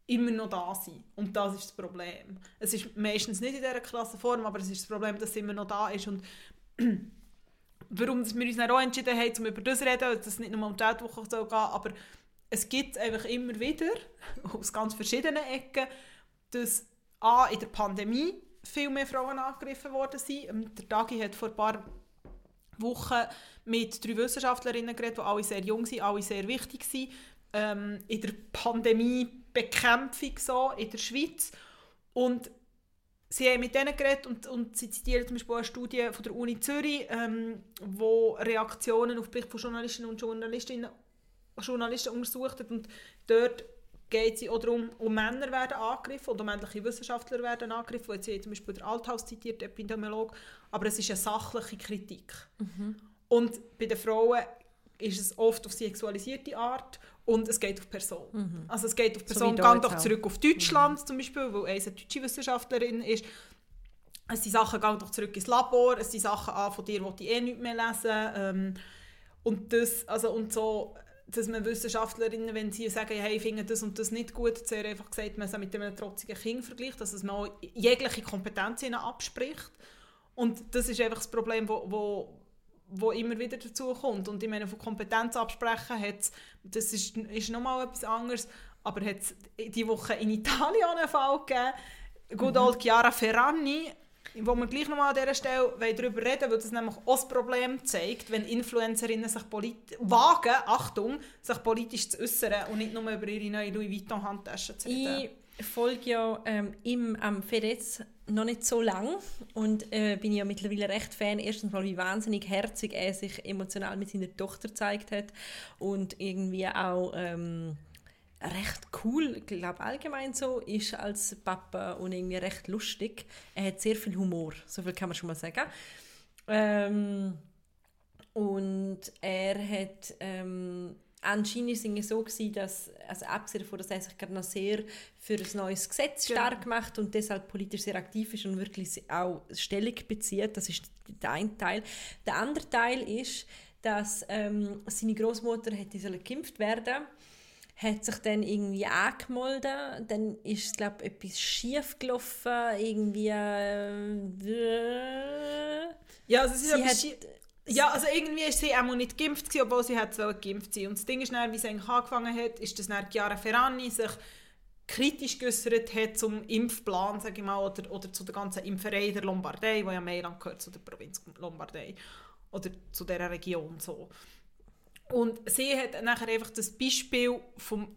immer noch da sind. Und das ist das Problem. Es ist meistens nicht in dieser Klassenform, aber es ist das Problem, dass es immer noch da ist. Und warum wir uns dann auch entschieden haben, um über das zu reden, dass es nicht nur um die Weltwoche soll gehen, aber es gibt einfach immer wieder, aus ganz verschiedenen Ecken, dass A, in der Pandemie viel mehr Frauen angegriffen worden sind. Ähm, der Dagi hat vor ein paar Wochen mit drei Wissenschaftlerinnen geredet, die alle sehr jung sind, alle sehr wichtig sind. Ähm, in der Pandemiebekämpfung so in der Schweiz. Und sie haben mit denen geredet und, und sie zitieren zum Beispiel eine Studie von der Uni Zürich, ähm, wo Reaktionen auf Berichte von Journalistinnen und Journalistinnen, Journalisten untersucht hat und dort geht es auch darum, um Männer werden angegriffen oder männliche Wissenschaftler werden angegriffen, jetzt hier zum Beispiel der Althaus zitiert, der Epidemiolog, aber es ist eine sachliche Kritik. Mhm. Und bei den Frauen ist es oft auf sexualisierte Art und es geht auf Person. Mhm. Also es geht auf Person, so gang doch zurück auf Deutschland mhm. zum Beispiel, wo eine deutsche Wissenschaftlerin ist. es sind Sachen, geh doch zurück ins Labor, es sind Sachen an, von dir, die ich eh nicht mehr lesen. Ähm, und das, also und so, dass man Wissenschaftlerinnen, wenn sie sagen, hey, ich finde das und das nicht gut, sehr einfach gesagt, man es mit einem trotzigen Kind vergleicht, dass man jegliche Kompetenz ihnen abspricht. Und das ist einfach das Problem, wo, wo, wo immer wieder dazu kommt. Und ich meine, von Kompetenz absprechen, hat's, das ist, ist nochmal etwas anderes, aber hat es diese Woche in Italien einen Fall gegeben, Good mhm. old Chiara Ferrani, wo wir gleich nochmal an dieser Stelle darüber reden weil das nämlich auch das Problem zeigt, wenn Influencerinnen sich wagen, Achtung, sich politisch zu äußern und nicht nur über ihre neue Louis Vuitton Handtasche zu reden. Ich folge ja ähm, ihm am Fedez noch nicht so lang und äh, bin ja mittlerweile recht Fan. Erstens mal, wie wahnsinnig herzig er sich emotional mit seiner Tochter gezeigt hat und irgendwie auch ähm, recht cool, ich glaube allgemein so, ist als Papa und irgendwie recht lustig. Er hat sehr viel Humor, so viel kann man schon mal sagen. Ähm, und er hat ähm, anscheinend ist es so gewesen, dass, also abgesehen davon, dass er sich gerade noch sehr für ein neues Gesetz genau. stark macht und deshalb politisch sehr aktiv ist und wirklich auch Stellung bezieht, das ist der eine Teil. Der andere Teil ist, dass ähm, seine Großmutter hätte geimpft werden hat sich dann irgendwie angemeldet, dann ist glaube etwas schief gelaufen, irgendwie äh, ja, also sie, hat, ja, also irgendwie ist sie auch nicht geimpft gewesen, obwohl sie hat geimpft sein. Und das Ding ist dann, wie es eigentlich angefangen hat, ist, dass dann Chiara Ferrani sich kritisch geäußert hat zum Impfplan, sage ich mal, oder, oder zu der ganzen Impferei der Lombardei, wo ja Mailand gehört zu der Provinz Lombardei oder zu dieser Region so. Und sie hat nachher einfach das Beispiel vom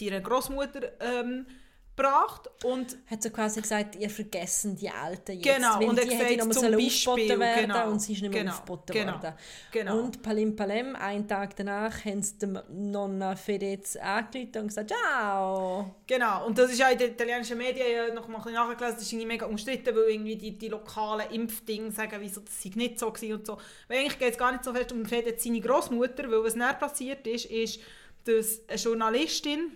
ihrer Großmutter ähm, gebracht und hat so quasi gesagt, ihr vergessen die Alten jetzt. Genau, und die hätte noch zum Beispiel, werden genau, und sie ist nicht mehr genau, aufgeboten genau, worden. Genau. Und Palim Palem, einen Tag danach, haben sie dem Nonna Fedez angerufen und gesagt, ciao. Genau, und das ist auch in den italienischen Medien noch mal ein bisschen nachgelesen, das ist irgendwie mega umstritten, weil irgendwie die, die lokalen Impfdinge sagen, wieso das sei nicht so war und so. Weil eigentlich geht es gar nicht so fest um Fedez seine Großmutter, weil was näher passiert ist, ist, dass eine Journalistin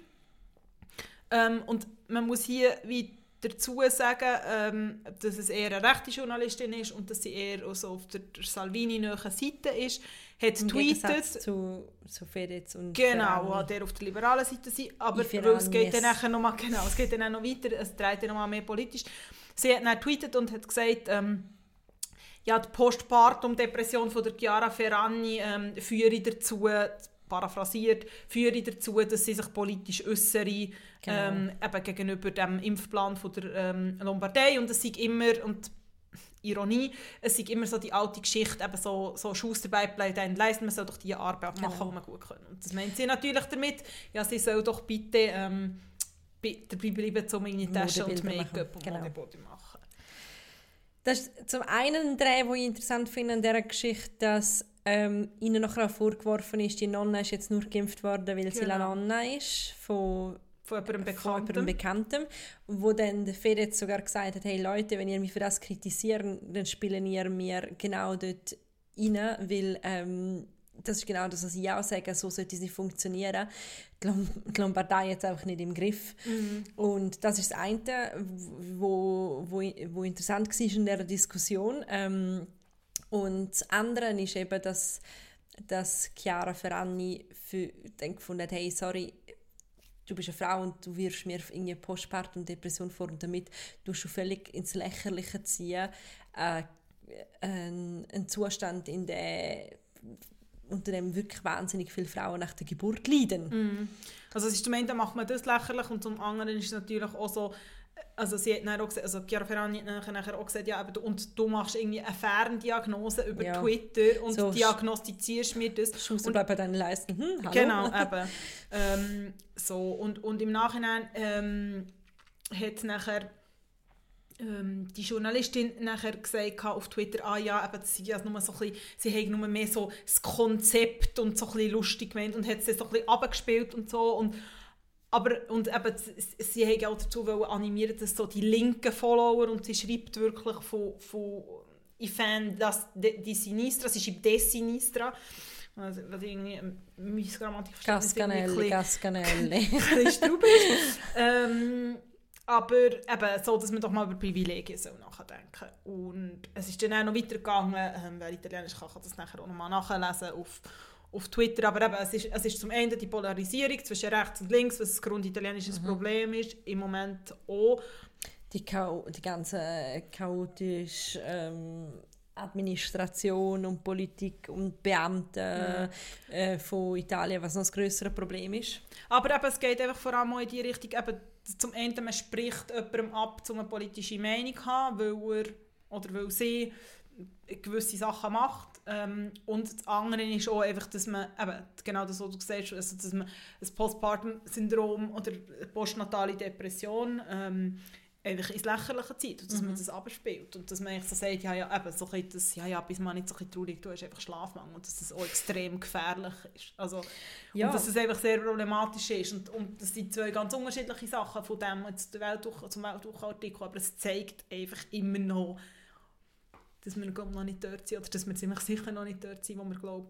ähm, und man muss hier wie dazu sagen, ähm, dass es eher eine rechte Journalistin ist und dass sie eher also auf der, der Salvini-nahen Seite ist, hat Im tweetet... zu, zu Fedez und Genau, der auf der liberalen Seite sein, aber es geht dann nachher noch mal, genau, es geht dann auch noch weiter, es dreht dann noch mal mehr politisch. Sie hat dann tweetet und hat gesagt, ähm, ja, die Postpartum-Depression von der Chiara Ferrani ähm, führe dazu, paraphrasiert, führe dazu, dass sie sich politisch äußere, genau. ähm, eben gegenüber dem Impfplan von der ähm, Lombardei und es sei immer, und Ironie, es sei immer so die alte Geschichte, eben so, so Schuster bleibt ein leisten, man soll doch die Arbeit machen, genau. die man gut kann. Und das meint sie natürlich damit, ja, sie soll doch bitte ähm, dabei bleiben, um meine Tasche und Make-up und genau. Modebody machen. Das ist zum einen Dreh, den ich interessant finde an dieser Geschichte, dass ähm, ihnen nachher vorgeworfen ist, die Nonna ist jetzt nur geimpft worden, weil genau. sie la Nonna ist von von jemandem Bekannten. Von jemandem Bekannten. Wo dann der Fedez sogar gesagt hat, hey Leute, wenn ihr mich für das kritisiert, dann spielen ihr mir genau dort rein, weil ähm, das ist genau das, was ich auch sage, so sollte es nicht funktionieren. Die Lombardei jetzt einfach nicht im Griff. Mhm. Und das ist das eine, wo, wo, wo interessant war in dieser Diskussion. Ähm, und das andere ist eben, dass, dass Chiara Ferrani für, dann gefunden hat, hey, sorry, du bist eine Frau und du wirfst mir irgendwie Postpartum Depression vor und damit du schon völlig ins Lächerliche ziehen, äh, ein, ein Zustand, in dem unter dem wirklich wahnsinnig viele Frauen nach der Geburt leiden. Mm. Also es ist zum einen macht man das lächerlich und zum anderen ist es natürlich auch so, also sie hat auch gesagt, also Chiara Ferrani hat nachher auch gesagt, ja, aber du, und du machst irgendwie eine Ferndiagnose über ja. Twitter und so diagnostizierst mir das. Schuss bei deinen Leisten. Hm. Genau, eben. ähm, so, und, und im Nachhinein ähm, hat nachher ähm, die Journalistin nachher gesagt auf Twitter, ah ja, eben, sie, also nur so ein bisschen, sie haben nur mehr so das Konzept und so ein bisschen lustig gemeint und hat es so ein bisschen abgespielt und so und aber, und eben, sie haben auch dazu animieren, dass so die linken Follower, und sie schreibt wirklich von, von ich fand das die Sinistra, sie schreibt De Sinistra, also, was irgendwie Missgrammatik Gascanelli, Gascanelli. ist. ähm, aber eben so, dass man doch mal über Privilegien soll nachdenken Und es ist dann auch noch weitergegangen, ähm, wer Italienisch kann, kann das nachher auch nochmal nachlesen auf, auf Twitter. Aber eben, es ist, es ist zum Ende die Polarisierung zwischen rechts und links, was ein grunditalienisches mhm. Problem ist, im Moment auch. Die, Chao die ganze chaotische ähm, Administration und Politik und Beamte ja. äh, von Italien, was noch das größere Problem ist. Aber eben, es geht einfach vor allem in die Richtung, eben, zum einen, man spricht jemandem ab, um eine politische Meinung zu haben, weil er oder weil sie gewisse Sachen macht. Ähm, und das andere ist auch einfach, dass man, eben, genau das, was du gesagt hast, also, dass man ein Postpartum-Syndrom oder postnatale Depression ähm, einfach ins Lächerliche zieht und dass mhm. man das abspielt und dass man so sagt, ja, ja, eben, so das, ja, ja, bis man nicht so traurig du hast einfach Schlafmangel und dass das auch extrem gefährlich ist. Also, ja. Und dass es einfach sehr problematisch ist und, und das sind zwei ganz unterschiedliche Sachen von dem jetzt Weltwoche, zum Weltwochenartikel, aber es zeigt einfach immer noch, dass wir noch nicht dort sind oder dass wir ziemlich sicher noch nicht dort sind, wo wir glauben,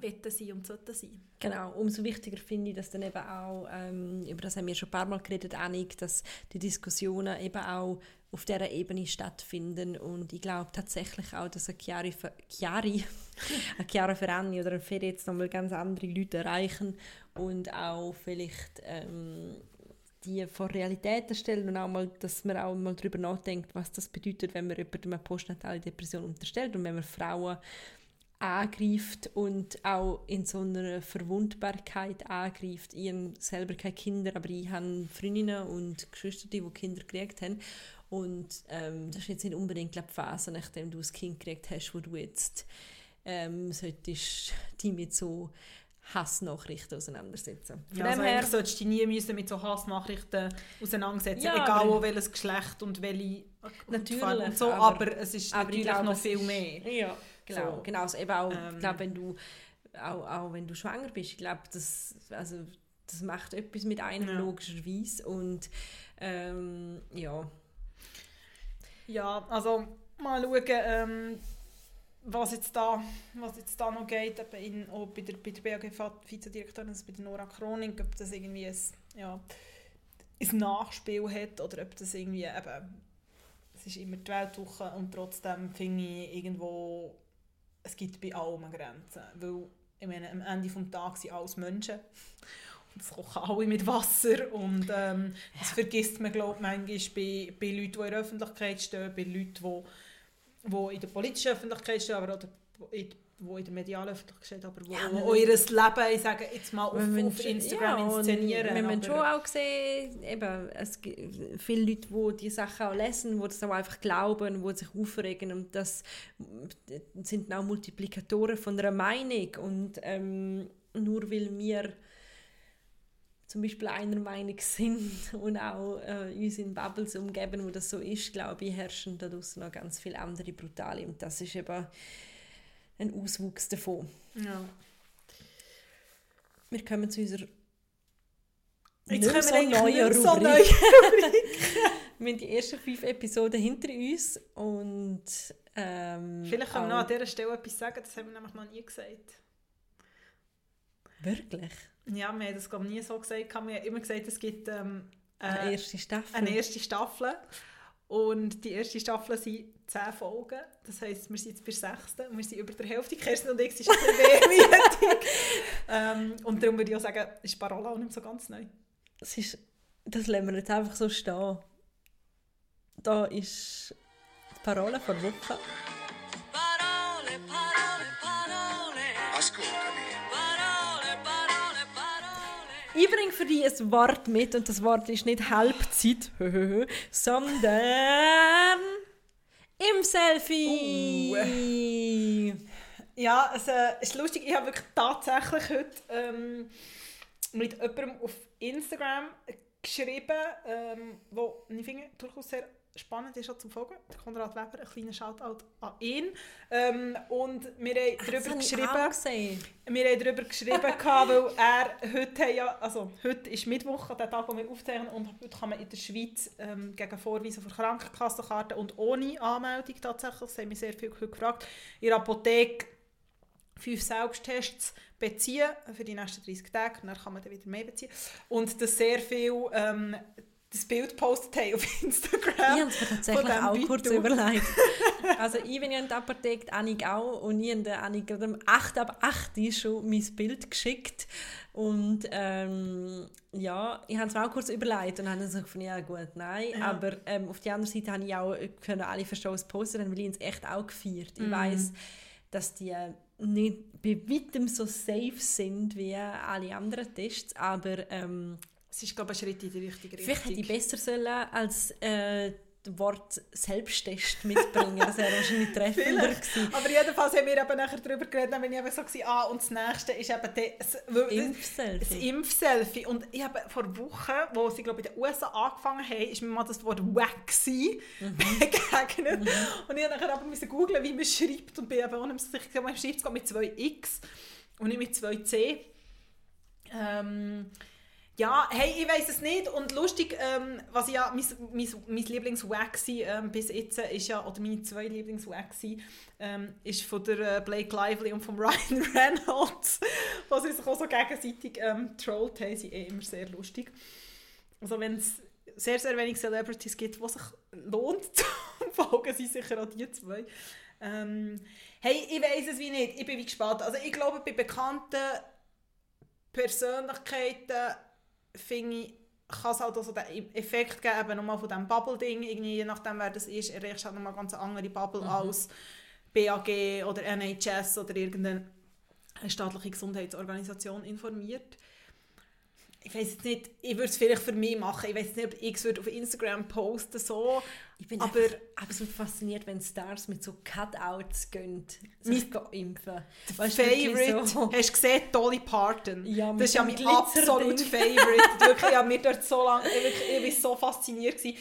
wetten sein und sollten sein. Genau, umso wichtiger finde ich, dass dann eben auch, ähm, über das haben wir schon ein paar Mal geredet, einig, dass die Diskussionen eben auch auf dieser Ebene stattfinden und ich glaube tatsächlich auch, dass eine Chiari, Chiari, eine Chiara Ferrani oder ein Ferry jetzt nochmal ganz andere Leute erreichen und auch vielleicht ähm, die vor Realitäten stellen und auch mal, dass man auch mal darüber nachdenkt, was das bedeutet, wenn man jemandem eine postnatale Depression unterstellt und wenn man Frauen angreift und auch in so einer Verwundbarkeit angreift. Ich habe selber keine Kinder, aber ich habe Freundinnen und Geschwister, die Kinder gekriegt haben. Und ähm, das ist jetzt nicht unbedingt die Phase, nachdem du ein Kind gekriegt hast, wo du jetzt ähm, solltest dich mit so Hassnachrichten auseinandersetzen. Von ja, also her solltest du dich nie müssen mit so Hassnachrichten auseinandersetzen, ja, egal aber, welches Geschlecht und welche natürlich, und so, aber, aber, es ist natürlich glaube, noch viel mehr. Ja. Genau, so. genau. Also eben auch, ähm, glaub, wenn du auch, auch wenn du schwanger bist, ich glaube, das, also, das macht etwas mit einem ja. logischerweise und ähm, ja. Ja, also mal schauen, ähm, was, jetzt da, was jetzt da noch geht, in, auch bei der, bei der BAG-Vizedirektorin, also bei der Nora Kroning, ob das irgendwie ein, ja, ein Nachspiel hat oder ob das irgendwie eben, es ist immer die Weltwoche und trotzdem finde ich irgendwo es gibt bei allem Grenzen. Weil, ich meine, am Ende des Tages sind alles Menschen. Und es kochen alle mit Wasser. Und ähm, ja. das vergisst man, glaube ich, manchmal bei, bei Leuten, die in der Öffentlichkeit stehen, bei Leuten, die, die in der politischen Öffentlichkeit stehen, aber auch in wo in der medialen Öffentlichkeit aber wo, ja, wo ihr Leben, ich sage jetzt mal, auf, auf Instagram ja, inszenieren. Wir haben schon auch gesehen, eben, es gibt viele Leute, die diese Sachen auch lesen, die das auch einfach glauben, die sich aufregen und das sind auch Multiplikatoren von einer Meinung und ähm, nur weil wir zum Beispiel einer Meinung sind und auch äh, uns in Bubbles umgeben, wo das so ist, glaube ich, herrschen da draußen noch ganz viele andere brutale und das ist eben ein Auswuchs davon. Ja. Wir kommen zu unserer Jetzt kommen so neuen so neue Rubrik. wir haben die ersten fünf Episoden hinter uns und ähm, Vielleicht können wir noch an dieser Stelle etwas sagen, das haben wir nämlich noch nie gesagt. Wirklich? Ja, wir haben das glaube nie so gesagt. Wir haben immer gesagt, es gibt ähm, äh, eine erste Staffel. Eine erste Staffel. Und die erste Staffel sind zehn Folgen. Das heisst, wir sind jetzt bei der sechsten und wir sind über der Hälfte. Kerstin und ich sind schon bisschen ähm, Und darum würde ich auch sagen, ist Parola auch nicht so ganz neu. Das, ist, das lassen wir jetzt einfach so stehen. Da ist die Parola vor Woche. Bringe für dich ein Wort mit und das Wort ist nicht Halbzeit, sondern im Selfie. Ja, es äh, ist lustig, ich habe wirklich tatsächlich heute ähm, mit jemandem auf Instagram geschrieben, ähm, wo ich finde, durchaus spannend ist auch zum Folgen. Der Konrad Weber, ein kleiner Shoutout an ihn. Ähm, und wir haben Ach, darüber geschrieben, wir haben darüber geschrieben, weil er heute, ja, also heute ist Mittwoch, der Tag, wo wir aufzeichnen, und heute kann man in der Schweiz ähm, gegen Vorweisen von Krankenkassenkarten und ohne Anmeldung tatsächlich, das haben wir sehr viel gefragt, in der Apotheke fünf Selbsttests beziehen für die nächsten 30 Tage, dann kann man dann wieder mehr beziehen. Und das sehr viel ähm, das Bild gepostet haben auf Instagram. Ich habe es mir tatsächlich auch kurz überlegt. Also ich bin ja in der Apotheke, Annik auch, und ich habe Annik gerade um 8 ab 8 schon mein Bild geschickt. Und ähm, ja, ich habe es mir auch kurz überlegt und habe dann so gefunden, ja gut, nein. Ja. Aber ähm, auf der anderen Seite habe ich auch können alle verstehen, was posten, weil ich es echt auch gefeiert. Ich mm. weiß, dass die nicht bei weitem so safe sind wie alle anderen Tests, aber ähm, es ist glaube ich ein Schritt in die richtige Richtung. Vielleicht hätte ich besser sollen als äh, Wort Selbsttest mitbringen. Das wäre wahrscheinlich treffender gewesen. Aber jedenfalls haben wir eben nachher darüber geredet, wenn ich eben so war, ah, und das nächste ist eben das, Impfselfie. Das Impfselfie. Und ich habe vor Wochen, wo sie glaube ich in den USA angefangen haben, ist mir mal das Wort Waxy mhm. begegnet. Mhm. Und ich habe nachher aber googeln, wie man schreibt und bin eben auch nicht sicher, man schreibt es mit zwei X und nicht mit zwei C. Ähm, ja, hey, ich weiß es nicht. Und lustig, ähm, was ja mein, mein, mein Lieblingswaxy ähm, bis jetzt ist ja, oder meine zwei Lieblingswaxy, ähm, ist von der äh, Blake Lively und von Ryan Reynolds, was sie sich auch so gegenseitig ähm, trollt haben, sind eh immer sehr lustig. Also wenn es sehr, sehr wenig Celebrities gibt, was sich lohnt zu folgen, sind sicher auch die zwei. Ähm, hey, ich weiß es wie nicht, ich bin wie gespannt. Also ich glaube, bei bekannten Persönlichkeiten finde ich, kann es halt auch so den Effekt geben, eben nochmal von diesem Bubble-Ding, je nachdem wer das ist, erreichst du halt nochmal ganz andere Bubble mhm. als BAG oder NHS oder irgendeine staatliche Gesundheitsorganisation informiert ich weiß jetzt nicht, ich würde es vielleicht für mich machen. Ich weiß nicht, ob ich es auf Instagram posten so. Ich bin aber absolut fasziniert, wenn Stars mit so Cutouts gehen, sich impfen. Weißt Favorite, so. hast du gesehen, Dolly Parton? Ja, das ist ja mein absolut Favorite. wirklich, ich mir dort so lange, ich, ich war so fasziniert gewesen.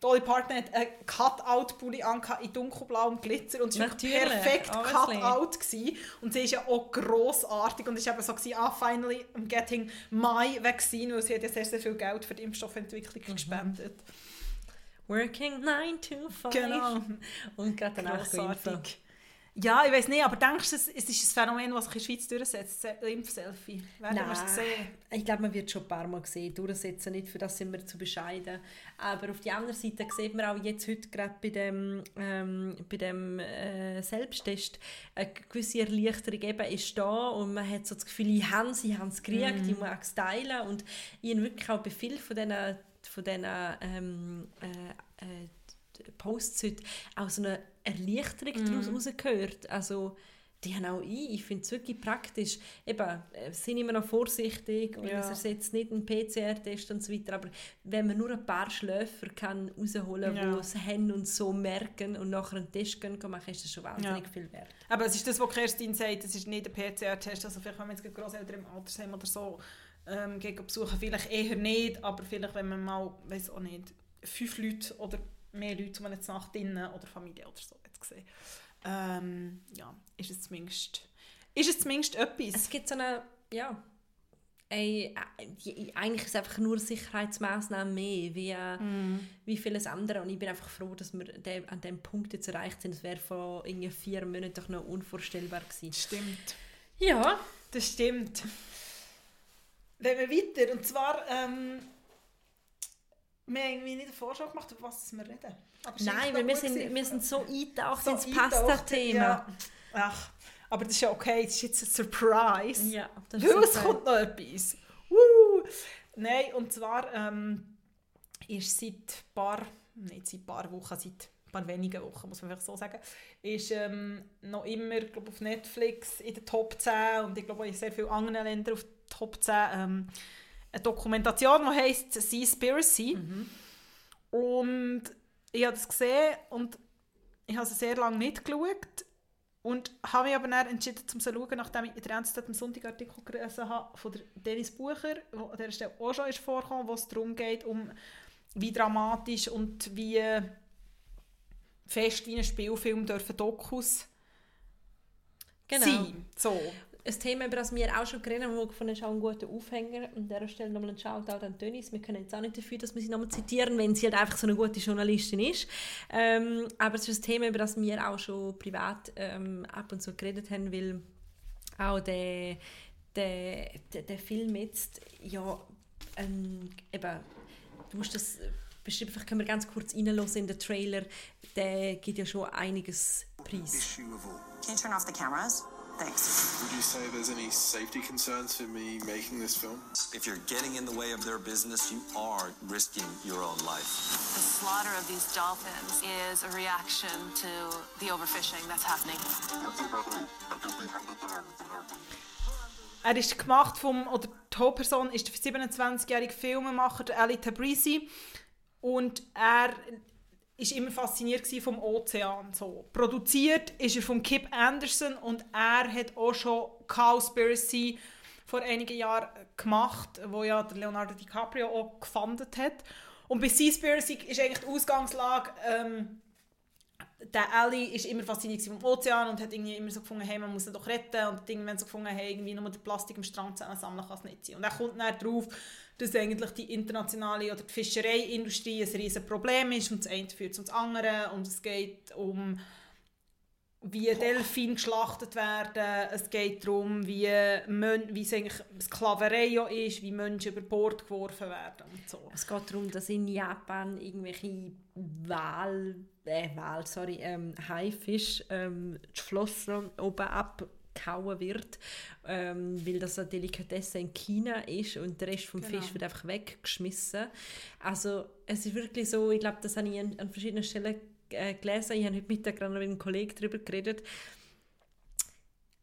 Dolly Parton hat einen Cut-Out-Pulli in dunkelblau und Glitzer und sie war perfekt Cut-Out und sie ist ja auch grossartig und es war eben so, gewesen, ah, finally I'm getting my vaccine, weil sie hat ja sehr, sehr viel Geld für die Impfstoffentwicklung mhm. gespendet. Working 9 to 5. Genau. Und gerade danach impfen. Ja, ich weiß nicht, aber denkst du, es ist ein Phänomen, das sich in der Schweiz durchsetzt, Impfselfie? Werden wir es sehen? Ich glaube, man wird schon ein paar Mal gesehen, durchsetzen, nicht für das sind wir zu bescheiden. Aber auf der anderen Seite sieht man auch jetzt heute gerade bei dem, ähm, bei dem äh, Selbsttest, eine gewisse Erleichterung eben ist da und man hat so das Gefühl, ich habe es, ich habe es gekriegt, mm. ich mag es teilen und ich habe wirklich auch bei vielen von diesen, von diesen ähm, äh, äh, Posts heute auch so eine Erleichterung mhm. daraus rausgehört. Also, die haben auch ich. Ich finde es wirklich praktisch. Eben, äh, sind immer noch vorsichtig und ja. es ersetzt nicht einen PCR-Test und so weiter. Aber wenn man nur ein paar Schläfer kann rausholen kann, ja. die es haben und so merken und nachher einen Test können machen, ist das schon wahnsinnig ja. viel wert. Aber es ist das, was Kerstin sagt, es ist nicht ein PCR-Test. Also vielleicht, wenn wir jetzt Großeltern im Alter haben oder so, ähm, gegen besuchen, vielleicht eher nicht, aber vielleicht, wenn man mal, weiß auch nicht, fünf Leute oder mehr Leute, die jetzt Nacht drinnen oder Familie oder so jetzt gesehen. Ähm, ja, ist es zumindest, ist es zumindest etwas. Es gibt so eine, ja, Ey, äh, eigentlich ist es einfach nur Sicherheitsmaßnahmen mehr wie, mm. wie vieles andere und ich bin einfach froh, dass wir an dem Punkt jetzt erreicht sind. Das wäre vor irgendwie vier Monaten doch noch unvorstellbar gewesen. Stimmt. Ja. Das stimmt. Wenn wir weiter, und zwar ähm, wir haben irgendwie nicht eine Vorschau gemacht, über was wir reden. Nein, weil wir sind, wir sind so eingetaucht so ins Pasta-Thema. Ja. Ach, aber das ist ja okay, das ist jetzt ein Surprise. Ja, das ist es kommt noch etwas. Woo! Nein, und zwar ähm, ist seit ein paar, nicht seit ein paar Wochen, seit ein paar wenigen Wochen, muss man vielleicht so sagen, ist ähm, noch immer glaub, auf Netflix in den Top 10 und ich glaube in sehr vielen anderen Ländern auf Top 10 ähm, eine Dokumentation, die heisst Seaspiracy. Mhm. Und ich habe das gesehen und ich habe sie sehr lange nicht geschaut. Und habe mich aber dann entschieden, um zu schauen, nachdem ich in der NZZ am Sonntagartikel gelesen habe von der Dennis Bucher, wo an der Stelle auch schon ist vorgekommen, wo es darum geht, um wie dramatisch und wie fest wie ein Spielfilm dürfen Dokus genau. sein. So ein Thema, über das wir auch schon geredet haben, wo von auch einen guten Aufhänger. An dieser Stelle nochmal ein Shoutout an Tönis. Wir können jetzt auch nicht dafür, dass wir sie nochmal zitieren, wenn sie halt einfach so eine gute Journalistin ist. Ähm, aber es ist ein Thema, über das wir auch schon privat ähm, ab und zu geredet haben, weil auch der, der, der, der Film jetzt ja ähm, eben du musst das beschreiben, vielleicht können wir ganz kurz reinlassen in den Trailer, der gibt ja schon einiges Preis. Can you turn off the cameras? Thanks. Would you say there's any safety concerns for me making this film? If you're getting in the way of their business, you are risking your own life. The slaughter of these dolphins is a reaction to the overfishing that's happening. Er ist gemacht vom, oder die Hauptperson ist der 27-jährige Filmemacher der Ali Tabrizi und er ist immer fasziniert vom Ozean. So. Produziert ist er von Kip Anderson und er hat auch schon Cowspiracy vor einigen Jahren gemacht, wo ja der Leonardo DiCaprio auch gefundet hat. Und bei Seaspiracy ist eigentlich die Ausgangslage, ähm, der Ali ist immer fasziniert vom Ozean und hat irgendwie immer so gefunden, hey, man muss ihn doch retten und irgendwann so gefunden, hey, irgendwie nur der Plastik am Strand zusammensammeln kann es nicht sein. Und er kommt dann darauf, dass eigentlich die internationale oder die Fischereiindustrie ein riesen Problem ist und das eine führt zum anderen und es geht um wie Delfine geschlachtet werden, es geht darum, wie, Mön wie es eigentlich Sklaverei ist, wie Menschen über Bord geworfen werden und so. Es geht darum, dass in Japan irgendwelche Wal, äh, Wal, sorry, ähm, Haifisch ähm, die Flossen oben abgehauen wird, ähm, weil das eine Delikatesse in China ist und der Rest vom Genau. Fisch wird einfach weggeschmissen. Also es ist wirklich so, ich glaube, das habe ich an, an verschiedenen Stellen äh, gelesen, ich habe heute Mittag gerade mit einem Kollegen darüber geredet,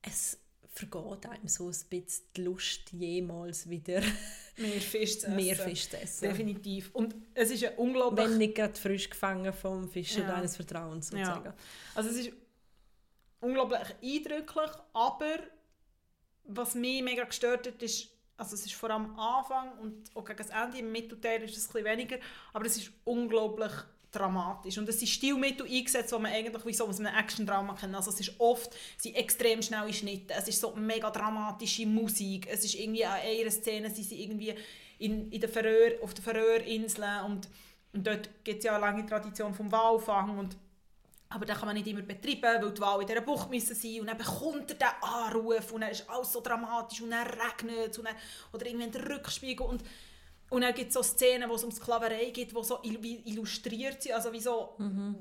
es vergeht einem so ein bisschen die Lust, jemals wieder Mehr Fisch zu essen. mehr Fisch zu essen. Definitiv. Und es ist ein unglaublich... Wenn nicht gerade frisch gefangen vom Fischer Ja. deines Vertrauens sozusagen. Ja. Also es ist unglaublich eindrücklich, aber was mich mega gestört hat, ist, also es ist vor allem am Anfang und auch gegen das Ende, im Mittelteil ist es ein bisschen weniger, aber es ist unglaublich dramatisch. Und es sind Stilmittel eingesetzt, die man eigentlich wie so aus einem Action-Drama kennt. Also es ist oft es extrem schnelle Schnitte, es ist so mega dramatische Musik, es ist irgendwie an einer Szene, sie sind irgendwie in, in der Färöer, auf den Färöerinseln und, und dort gibt es ja eine lange Tradition vom Walfang und aber den kann man nicht immer betreiben, weil die Wale in dieser Bucht müssen sein. Und dann bekommt er den Anruf und dann ist alles so dramatisch und dann regnet es oder irgendwann der Rückspiegel. Und, und dann gibt es so Szenen, wo es um Sklaverei geht, die so illustriert sind, also wie so,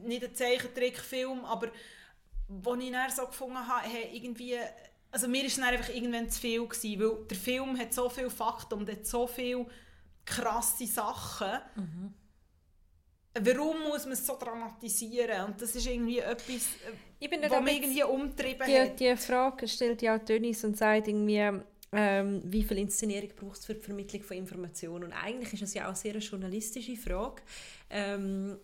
nicht ein Zeichentrickfilm, aber wo ich dann so gefunden habe, hey, irgendwie, also mir ist es dann einfach irgendwann zu viel gewesen, weil der Film hat so viele Fakten und hat so viele krasse Sachen, Warum muss man es so dramatisieren? Und das ist irgendwie etwas, Ich bin was mich irgendwie umtrieben die, hat. die Frage stellt ja auch Dönis und sagt irgendwie, ähm, wie viel Inszenierung braucht es für die Vermittlung von Informationen? Und eigentlich ist es ja auch sehr eine journalistische Frage. Ähm,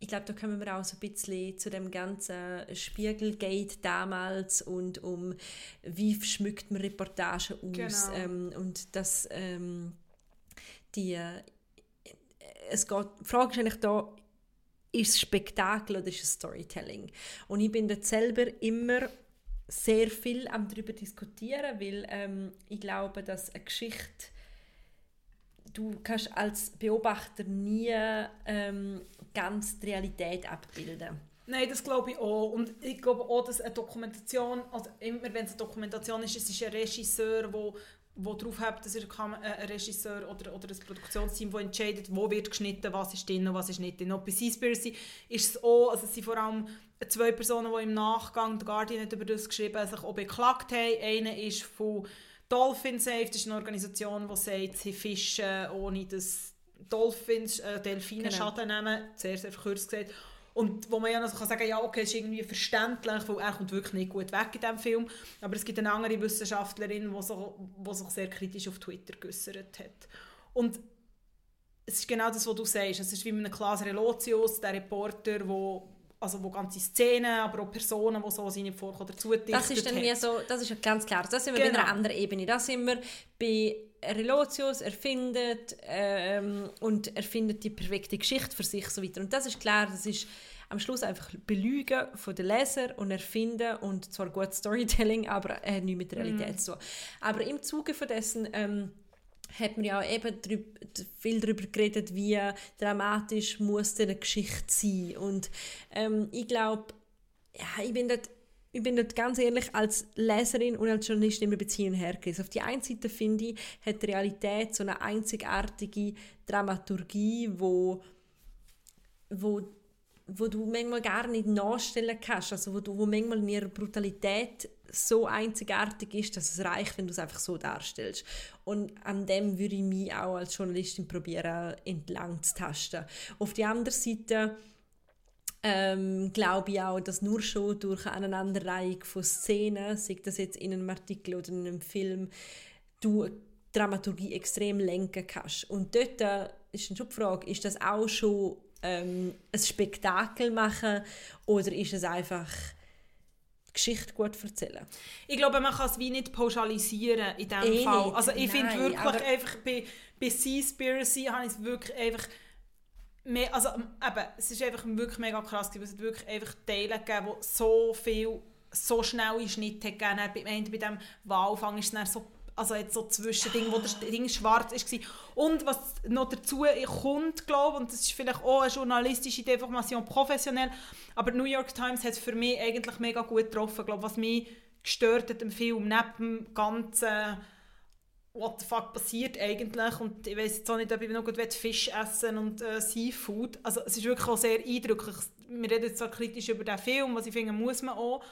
ich glaube, da kommen wir auch so ein bisschen zu dem ganzen Spiegelgate damals und um wie schmückt man Reportagen aus Genau. ähm, und das ähm, die es geht, die Frage ist eigentlich da, ist es Spektakel oder ist es Storytelling? Und ich bin dort selber immer sehr viel am darüber diskutieren, weil ähm, ich glaube, dass eine Geschichte du kannst als Beobachter nie ähm, ganz die Realität abbilden. Nein, das glaube ich auch. Und ich glaube auch, dass eine Dokumentation, also immer wenn es eine Dokumentation ist, es ist ein Regisseur, wo wo darauf hat, dass er kann, äh, ein Regisseur oder, oder ein Produktionsteam, das entscheidet, wo wird geschnitten, was ist drin und was ist nicht drin. Und bei Seaspiracy ist es auch, also es sind vor allem zwei Personen, die im Nachgang, der Guardian hat über das geschrieben, sich auch beklagt haben. Einer ist von Dolphin Safe, das ist eine Organisation, die sagt, sie fischen ohne dass Dolphins, äh, Delfine Genau. Schaden nehmen, sehr, sehr verkürzt gesagt. Und wo man ja noch so kann sagen ja, okay, ist irgendwie verständlich, weil er kommt wirklich nicht gut weg in diesem Film. Aber es gibt eine andere Wissenschaftlerin, die so, sich sehr kritisch auf Twitter geäußert hat. Und es ist genau das, was du sagst. Es ist wie mit einem Klaas Relotius, der Reporter, wo, also wo ganze Szenen, aber auch Personen, die so seine vorkommen, dazu Das ist dann hat. wie so, das ist ganz klar. Das sind wir Genau. bei einer anderen Ebene. Das sind wir bei Relotius erfindet ähm, und erfindet die perfekte Geschichte für sich so weiter. Und das ist klar, das ist am Schluss einfach Belügen von den Leser und erfinden und zwar gut Storytelling, aber äh, nichts mit der Realität zu tun. Aber im Zuge von dessen ähm, hat man ja auch eben drüb, viel darüber geredet, wie dramatisch muss denn eine Geschichte sein. Und ähm, ich glaube, ja, ich bin dort ich bin dort ganz ehrlich, als Leserin und als Journalistin immer beziehen hergerissen. Auf die einen Seite finde ich, hat die Realität so eine einzigartige Dramaturgie, wo, wo, wo du manchmal gar nicht nachstellen kannst, also wo, du, wo manchmal in ihrer Brutalität so einzigartig ist, dass es reicht, wenn du es einfach so darstellst. Und an dem würde ich mich auch als Journalistin probieren, entlang zu tasten. Auf die andere Seite ähm, glaube ich auch, dass nur schon durch eine Aneinanderreihung von Szenen, sei das jetzt in einem Artikel oder in einem Film, du Dramaturgie extrem lenken kannst. Und dort äh, ist dann schon die Frage, ist das auch schon ähm, ein Spektakel machen oder ist es einfach Geschichte gut erzählen? Ich glaube, man kann es wie nicht pauschalisieren in diesem Eh Fall. nicht, Also ich finde wirklich einfach, bei, bei Seaspiracy habe ich es wirklich einfach mehr, also eben, es ist einfach wirklich mega krass, gewesen, es hat wirklich einfach Teile gegeben, wo so viel, so schnelle Schnitte hat gegeben. Bei, bei diesem Walfang ist es so also jetzt so Zwischending, wo das Ding schwarz war. Und was noch dazu kommt, glaube und das ist vielleicht auch eine journalistische Deformation professionell, aber die New York Times hat für mich eigentlich mega gut getroffen, glaube was mich gestört hat im Film, neben dem ganzen what the fuck passiert eigentlich und ich weiß jetzt auch nicht, ob ich noch gut Fisch essen und äh, Seafood. Also es ist wirklich auch sehr eindrücklich. Wir reden jetzt zwar kritisch über den Film, was ich finde, muss man auch,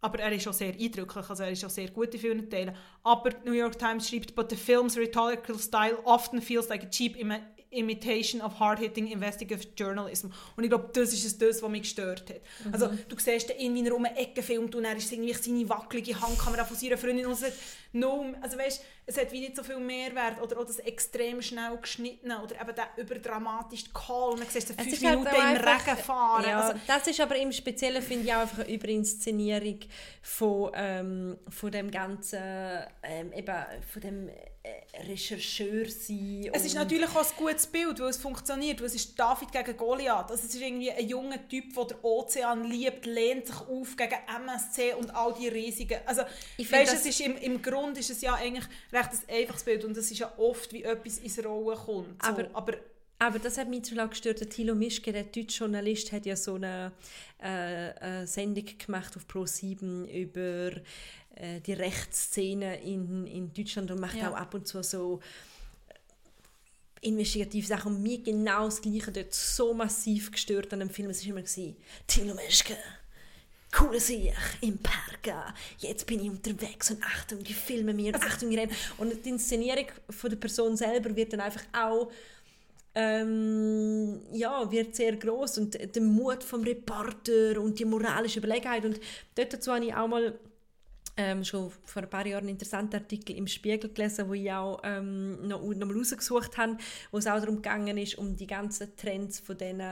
aber er ist auch sehr eindrücklich, also er ist auch sehr gut in vielen Teilen. Aber die New York Times schreibt, but the film's rhetorical style often feels like a cheap imi imitation of hard-hitting investigative journalism. Und ich glaube, das ist es, das, was mich gestört hat. Also du siehst den in wie er um eine Ecke filmt und er ist irgendwie seine wackelige Handkamera von seiner Freundin und hat no, also weißt, es hat wie nicht so viel Mehrwert oder auch das extrem schnell geschnittene oder eben der überdramatische Call siehst du Es fünf ist halt Minuten auch im einfach- Regen fahren. Ja, Also, das ist aber im Speziellen, finde ich, auch einfach eine Überinszenierung von, ähm, von dem ganzen, ähm, eben, von dem äh, Rechercheur sein. Es ist natürlich auch ein gutes Bild, weil es funktioniert. Weil es ist David gegen Goliath. Also es ist irgendwie ein junger Typ, der den Ozean liebt, lehnt sich auf gegen MSC und all die riesigen... Also, Ich weißt, das- es ist im, im Grund ist es ja eigentlich recht ein einfaches Bild und es ist ja oft, wie etwas ins Rollen kommt. So. Aber- aber Aber das hat mich zum Beispiel gestört. Der Thilo Mischke, der deutsche Journalist, hat ja so eine, äh, eine Sendung gemacht auf Pro7 über äh, die Rechtsszene in, in Deutschland und macht Ja. auch ab und zu so investigative Sachen. Und mir genau das Gleiche dort so massiv gestört an dem Film. Es war immer Thilo Mischke, coole Sicht im Park. Jetzt bin ich unterwegs und Achtung, die filmen mir, Achtung, die rennen. Und die Inszenierung von der Person selber wird dann einfach auch ähm, ja, wird sehr groß und der Mut vom Reporter und die moralische Überlegenheit und dort dazu habe ich auch mal ähm, schon vor ein paar Jahren einen interessanten Artikel im Spiegel gelesen, wo ich auch ähm, noch, noch mal rausgesucht habe, wo es auch darum gegangen ist, um die ganzen Trends von diesen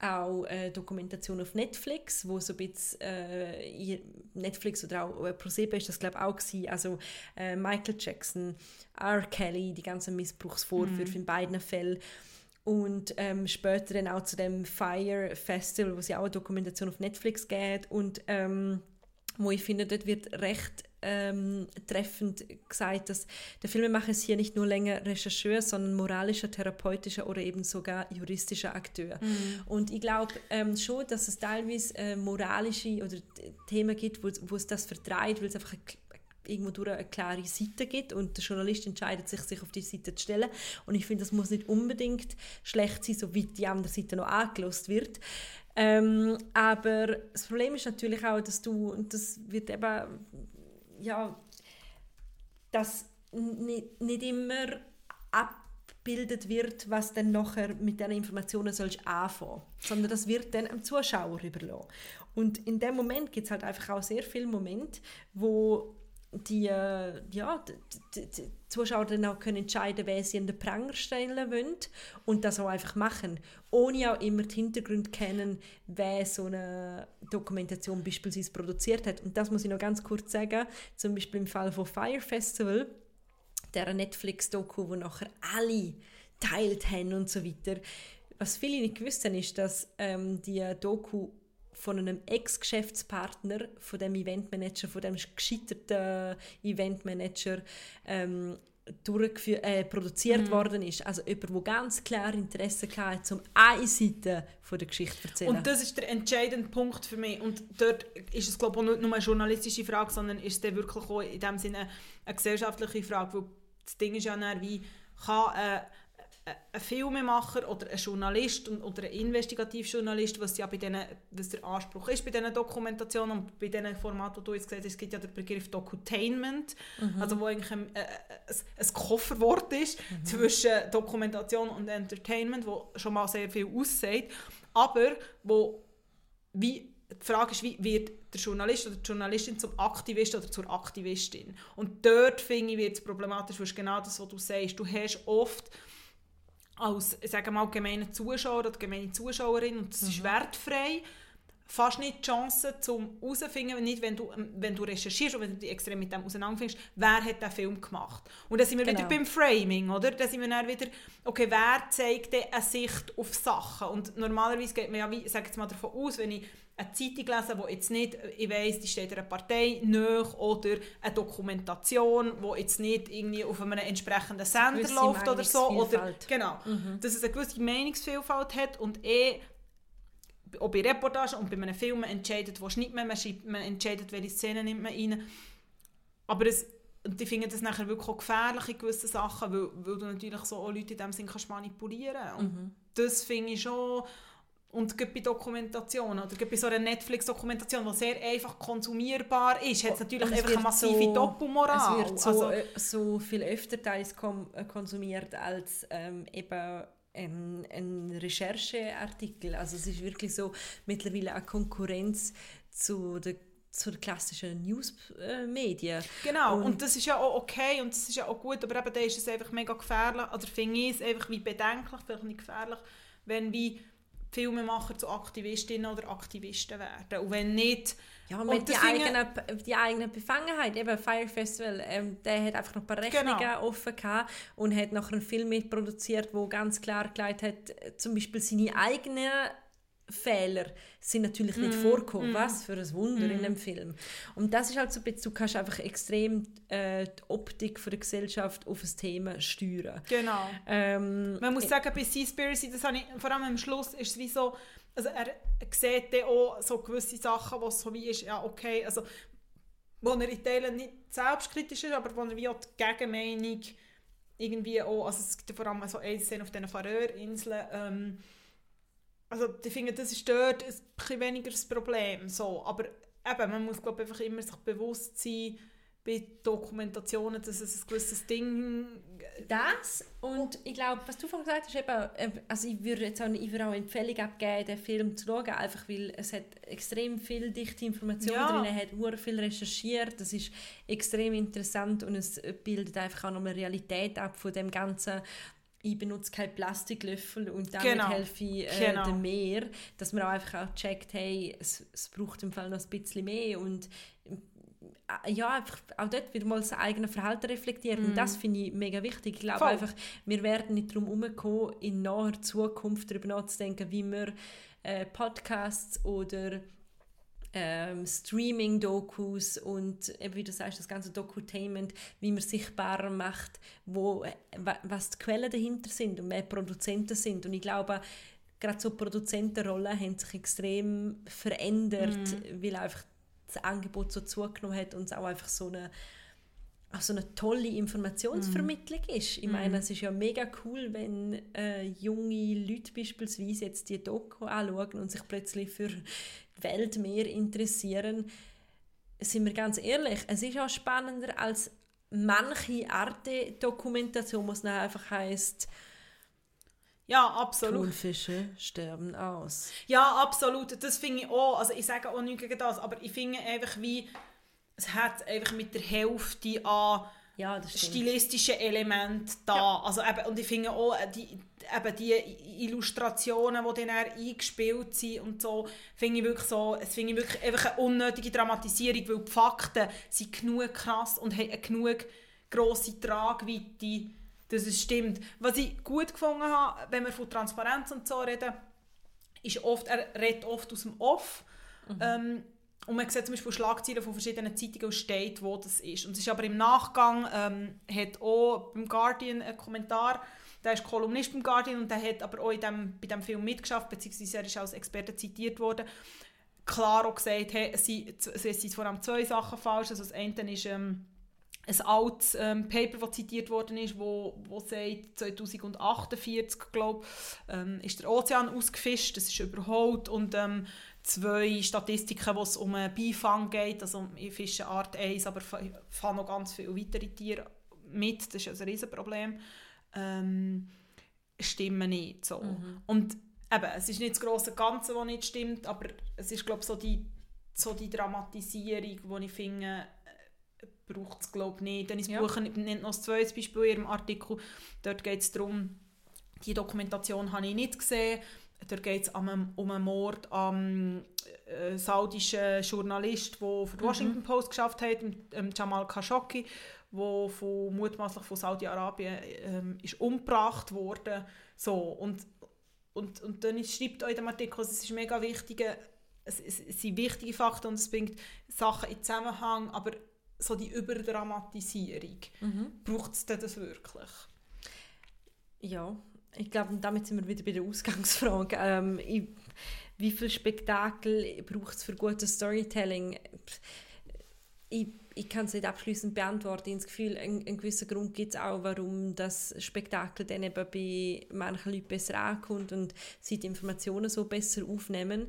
auch äh, Dokumentation auf Netflix, wo so ein bisschen äh, Netflix oder auch äh, ProSieben ist das glaube ich auch gewesen, also äh, Michael Jackson, R. Kelly, die ganzen Missbrauchsvorwürfe in beiden Fällen. Und ähm, später dann auch zu dem Fire Festival, wo es ja auch eine Dokumentation auf Netflix geht. Und ähm, wo ich finde, dort wird recht ähm, treffend gesagt, dass der Filmemacher ist hier nicht nur länger Rechercheur, sondern moralischer, therapeutischer oder eben sogar juristischer Akteur. Und ich glaube ähm, schon, dass es teilweise äh, moralische oder Themen gibt, wo, wo es das vertreibt, weil es einfach irgendwo durch eine klare Seite gibt und der Journalist entscheidet sich, sich auf die Seite zu stellen. Und ich finde, das muss nicht unbedingt schlecht sein, soweit die andere Seite noch angelost wird. Ähm, aber das Problem ist natürlich auch, dass du, und das wird eben, ja, dass nicht, immer abgebildet wird, was dann nachher mit diesen Informationen sollst anfangen sondern das wird dann am Zuschauer überlassen. Und in dem Moment gibt es halt einfach auch sehr viele Momente, wo die, äh, ja, die, die, Zuschauer dann auch können entscheiden wer sie an den Pranger stellen wollen und das auch einfach machen, ohne auch immer die Hintergründe kennen, wer so eine Dokumentation beispielsweise produziert hat. Und das muss ich noch ganz kurz sagen, zum Beispiel im Fall von Fire Festival, der Netflix-Doku, wo nachher alle teilt haben und so weiter. Was viele nicht haben, ist, dass ähm, die Doku von einem Ex-Geschäftspartner, von dem Eventmanager, von dem gescheiterten Eventmanager ähm, durchgeführt, äh, produziert worden ist. Also jemand, der ganz klar Interesse hatte, um eine Seite von der Geschichte zu erzählen. Und das ist der entscheidende Punkt für mich. Und dort ist es glaube ich, auch nicht nur eine journalistische Frage, sondern ist es wirklich auch in dem Sinne eine gesellschaftliche Frage. Weil das Ding ist ja dann, wie kann äh, ein Filmemacher oder ein Journalist oder ein Investigativjournalist, was ja bei denen, was der Anspruch ist bei diesen Dokumentationen und bei diesen Formaten, die du jetzt gesehen hast, es gibt ja den Begriff Docutainment, Mhm. also wo eigentlich ein, äh, ein, ein Kofferwort ist Mhm. zwischen Dokumentation und Entertainment, wo schon mal sehr viel aussagt, aber wo wie die Frage ist, wie wird der Journalist oder die Journalistin zum Aktivist oder zur Aktivistin? Und dort finde ich, wird es problematisch, weil genau das, was du sagst. Du hast oft als, ich sage mal, gemeine Zuschauer oder gemeine Zuschauerin, und das ist wertfrei, fast nicht die Chance zum herauszufinden, nicht wenn du, wenn du recherchierst und wenn du dich extrem mit dem auseinanderfindest, wer hat den Film gemacht. Und dann sind wir Genau. wieder beim Framing, oder? Dann sind wir dann wieder, okay, wer zeigt denn eine Sicht auf Sachen? Und normalerweise geht man ja, wie, sage jetzt mal davon aus, wenn ich eine Zeitung lese, wo jetzt nicht, ich weiss, die steht einer Partei nach oder eine Dokumentation, wo jetzt nicht irgendwie auf einem entsprechenden Sender läuft oder so. Oder, genau. Dass es eine gewisse Meinungsvielfalt hat und eh auch bei Reportagen und bei einem Film entscheidet, wo schneidet man, man, schreibt, man entscheidet, welche Szenen nimmt man rein. Aber es, und ich finde das nachher wirklich auch gefährlich in gewissen Sachen, weil, weil du natürlich so auch Leute in dem Sinn kannst manipulieren Und das finde ich schon... Und gerade bei Dokumentationen, oder bei so einer Netflix-Dokumentation, die sehr einfach konsumierbar ist, hat es natürlich es einfach eine massive so- Doppelmoral. Es wird so, Also- äh, so viel öfter teils äh, konsumiert als ähm, eben ein, ein Rechercheartikel. Also es ist wirklich so mittlerweile eine Konkurrenz zu der zu den klassischen News-Medien. Genau, und, Und- das ist ja auch okay und das ist ja auch gut, aber eben dann ist es einfach mega gefährlich, oder finde ich es einfach wie bedenklich, vielleicht nicht gefährlich, wenn wie Filmemacher zu Aktivistinnen oder Aktivisten werden. Und wenn nicht... Ja, mit die das finde- eigene, die eigene Befangenheit. Eben Fire Festival, ähm, der hat einfach noch ein paar Rechnungen Genau. offen gehabt und hat noch einen Film mitproduziert, wo ganz klar gelegt hat, äh, zum Beispiel seine eigenen Fehler sind natürlich nicht Mm, vorgekommen. Was für ein Wunder in dem Film. Und das ist halt so ein bisschen, du kannst einfach extrem äh, die Optik von der Gesellschaft auf ein Thema steuern. Genau. Ähm, Man muss sagen, bei Seaspiracy, das habe ich, vor allem am Schluss, ist es wie so, also er sieht dann auch so gewisse Sachen, was so wie ist, ja okay, also wo er in Teilen nicht selbstkritisch ist, aber wo er wie auch die Gegenmeinung irgendwie auch, also es gibt vor allem so eine Szene auf diesen Färöerinseln, ähm, also ich finde, das ist dort ein bisschen weniger das Problem, so, aber eben, man muss glaube ich einfach immer sich bewusst sein, bei Dokumentationen, dass es ein gewisses Ding Das und ich glaube, was du vorhin gesagt hast, eben, äh, also ich würde jetzt auch, ich würde auch eine Empfehlung abgeben, den Film zu schauen, einfach weil es hat extrem viel dichte Informationen Ja. drin, er hat sehr viel recherchiert, das ist extrem interessant und es bildet einfach auch nochmal Realität ab von dem ganzen ich benutze keinen Plastiklöffel und damit Genau. helfe ich äh, Genau. dem Meer, dass man auch einfach auch checkt, hey, es, es braucht im Fall noch ein bisschen mehr und äh, ja, einfach auch dort wieder mal sein eigenes Verhalten reflektieren. Und das finde ich mega wichtig. Ich glaube Voll. einfach, wir werden nicht darum herumkommen, in naher Zukunft darüber nachzudenken, wie wir äh, Podcasts oder ähm, Streaming-Dokus und eben, wie du sagst, das ganze Dokutainment, wie man sichtbarer macht, wo, äh, wa- was die Quellen dahinter sind und wer Produzenten sind. Und ich glaube, gerade so Produzentenrollen haben sich extrem verändert, weil einfach das Angebot so zugenommen hat und es auch einfach so eine auch so eine tolle Informationsvermittlung ist. Ich meine, es ist ja mega cool, wenn äh, junge Leute beispielsweise jetzt die Doku anschauen und sich plötzlich für die Welt mehr interessieren. Sind wir ganz ehrlich, es ist auch spannender als manche Arte-Dokumentation, was dann einfach heisst, Ja, absolut. Thunfische sterben aus. Ja, absolut. Das finde ich auch. Also ich sage auch nichts gegen das, aber ich finde einfach wie, es hat einfach mit der Hälfte an Ja, stilistischen Elementen da. Also eben, und ich finde auch, äh, die, eben die Illustrationen, die dann eingespielt sind und so, finde ich wirklich so, es finde ich wirklich einfach eine unnötige Dramatisierung, weil die Fakten sind genug krass und haben eine genug grosse Tragweite, dass es stimmt. Was ich gut gefunden habe, wenn wir von Transparenz und so reden, ist oft, er redet oft aus dem Off. Ähm, und man sieht zum Beispiel Schlagzeilen von verschiedenen Zeitungen steht, wo das ist. Und es ist aber im Nachgang, ähm, hat auch beim Guardian einen Kommentar, der ist Kolumnist beim Guardian und der hat aber auch in dem, bei diesem Film mitgeschafft, beziehungsweise er ist als Experte zitiert worden, klar auch gesagt, hey, es sind, es sind vor allem zwei Sachen falsch. Also das eine ist ähm, ein altes ähm, Paper, das zitiert worden ist, wo, wo sagt, 2048, glaube ähm, ist der Ozean ausgefischt, das ist überholt und ähm, zwei Statistiken, wo es um einen Beifang geht, also um Fischenart 1, aber fahren noch ganz viele weitere Tiere mit, das ist ein Riesenproblem, ähm, stimmen nicht so. Mhm. Und eben, es ist nicht das grosse Ganze, das nicht stimmt, aber es ist glaube so die, so die Dramatisierung, die ich finde, äh, braucht es glaube nicht. Dann ist Ja. Buch nennt noch ein zweites Beispiel in ihrem Artikel, dort geht es darum, die Dokumentation habe ich nicht gesehen, dort geht es um, einen- um einen Mord am äh, saudischen Journalist, der für die Washington Post geschafft hat, ähm, Jamal Khashoggi, der von, mutmaßlich von Saudi-Arabien ähm, ist umgebracht wurde. So, und, und, und dann schreibt auch in dem Artikel, es ist mega wichtig, es, es, es sind wichtige Fakten und es bringt Sachen in Zusammenhang, aber so die Überdramatisierung, braucht es denn das wirklich? Ja, ich glaube, damit sind wir wieder bei der Ausgangsfrage. Ähm, ich, wie viel Spektakel braucht es für gutes Storytelling? Ich, ich kann es nicht abschließend beantworten. Ich habe das Gefühl, ein, ein gewisser Grund gibt es auch, warum das Spektakel dann eben bei manchen Leuten besser ankommt und sie die Informationen so besser aufnehmen.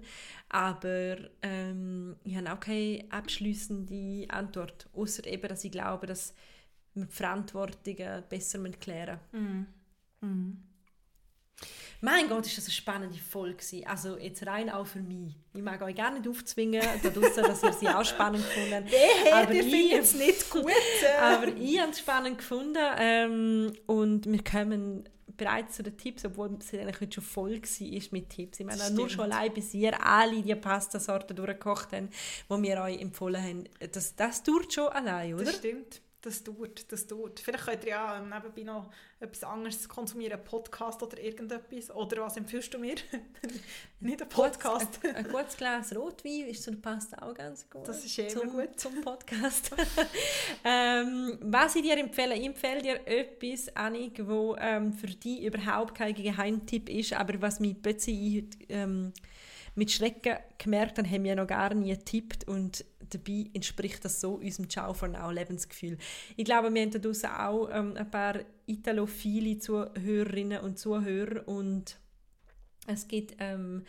Aber ähm, ich habe auch keine abschließende Antwort, außer eben, dass ich glaube, dass wir die Verantwortungen besser klären müssen. Mein Gott, ist das eine spannende Folge. Also jetzt rein auch für mich. Ich mag euch gerne nicht aufzwingen, draussen, dass ihr sie auch spannend gefunden Hey, aber ihr ich, findet es nicht gut. aber ich habe es spannend gefunden ähm, und wir kommen bereits zu den Tipps, obwohl es eigentlich heute schon voll war mit Tipps. Ich meine, Das nur stimmt. schon allein, bis ihr alle die Pastasorten durchgekocht haben, die wir euch empfohlen haben, das, das dauert schon allein, oder? Das stimmt. Das tut, das tut. Vielleicht könnt ihr ja nebenbei noch etwas anderes konsumieren, einen Podcast oder irgendetwas. Oder was empfiehlst du mir? Nicht einen Podcast. Ein, ein gutes Glas Rotwein ist so passt auch ganz gut. Das ist immer zum, gut. zum Podcast. ähm, was ich dir empfehle, ich empfehle dir etwas, Annik, wo ähm, für dich überhaupt kein Geheimtipp ist, aber was mich plötzlich ähm, mit Schrecken gemerkt habe, haben wir noch gar nie getippt und dabei entspricht das so unserem Ciao for Now Lebensgefühl. Ich glaube, wir haben da draussen auch ähm, ein paar italophile Zuhörerinnen und Zuhörer und es gibt ähm,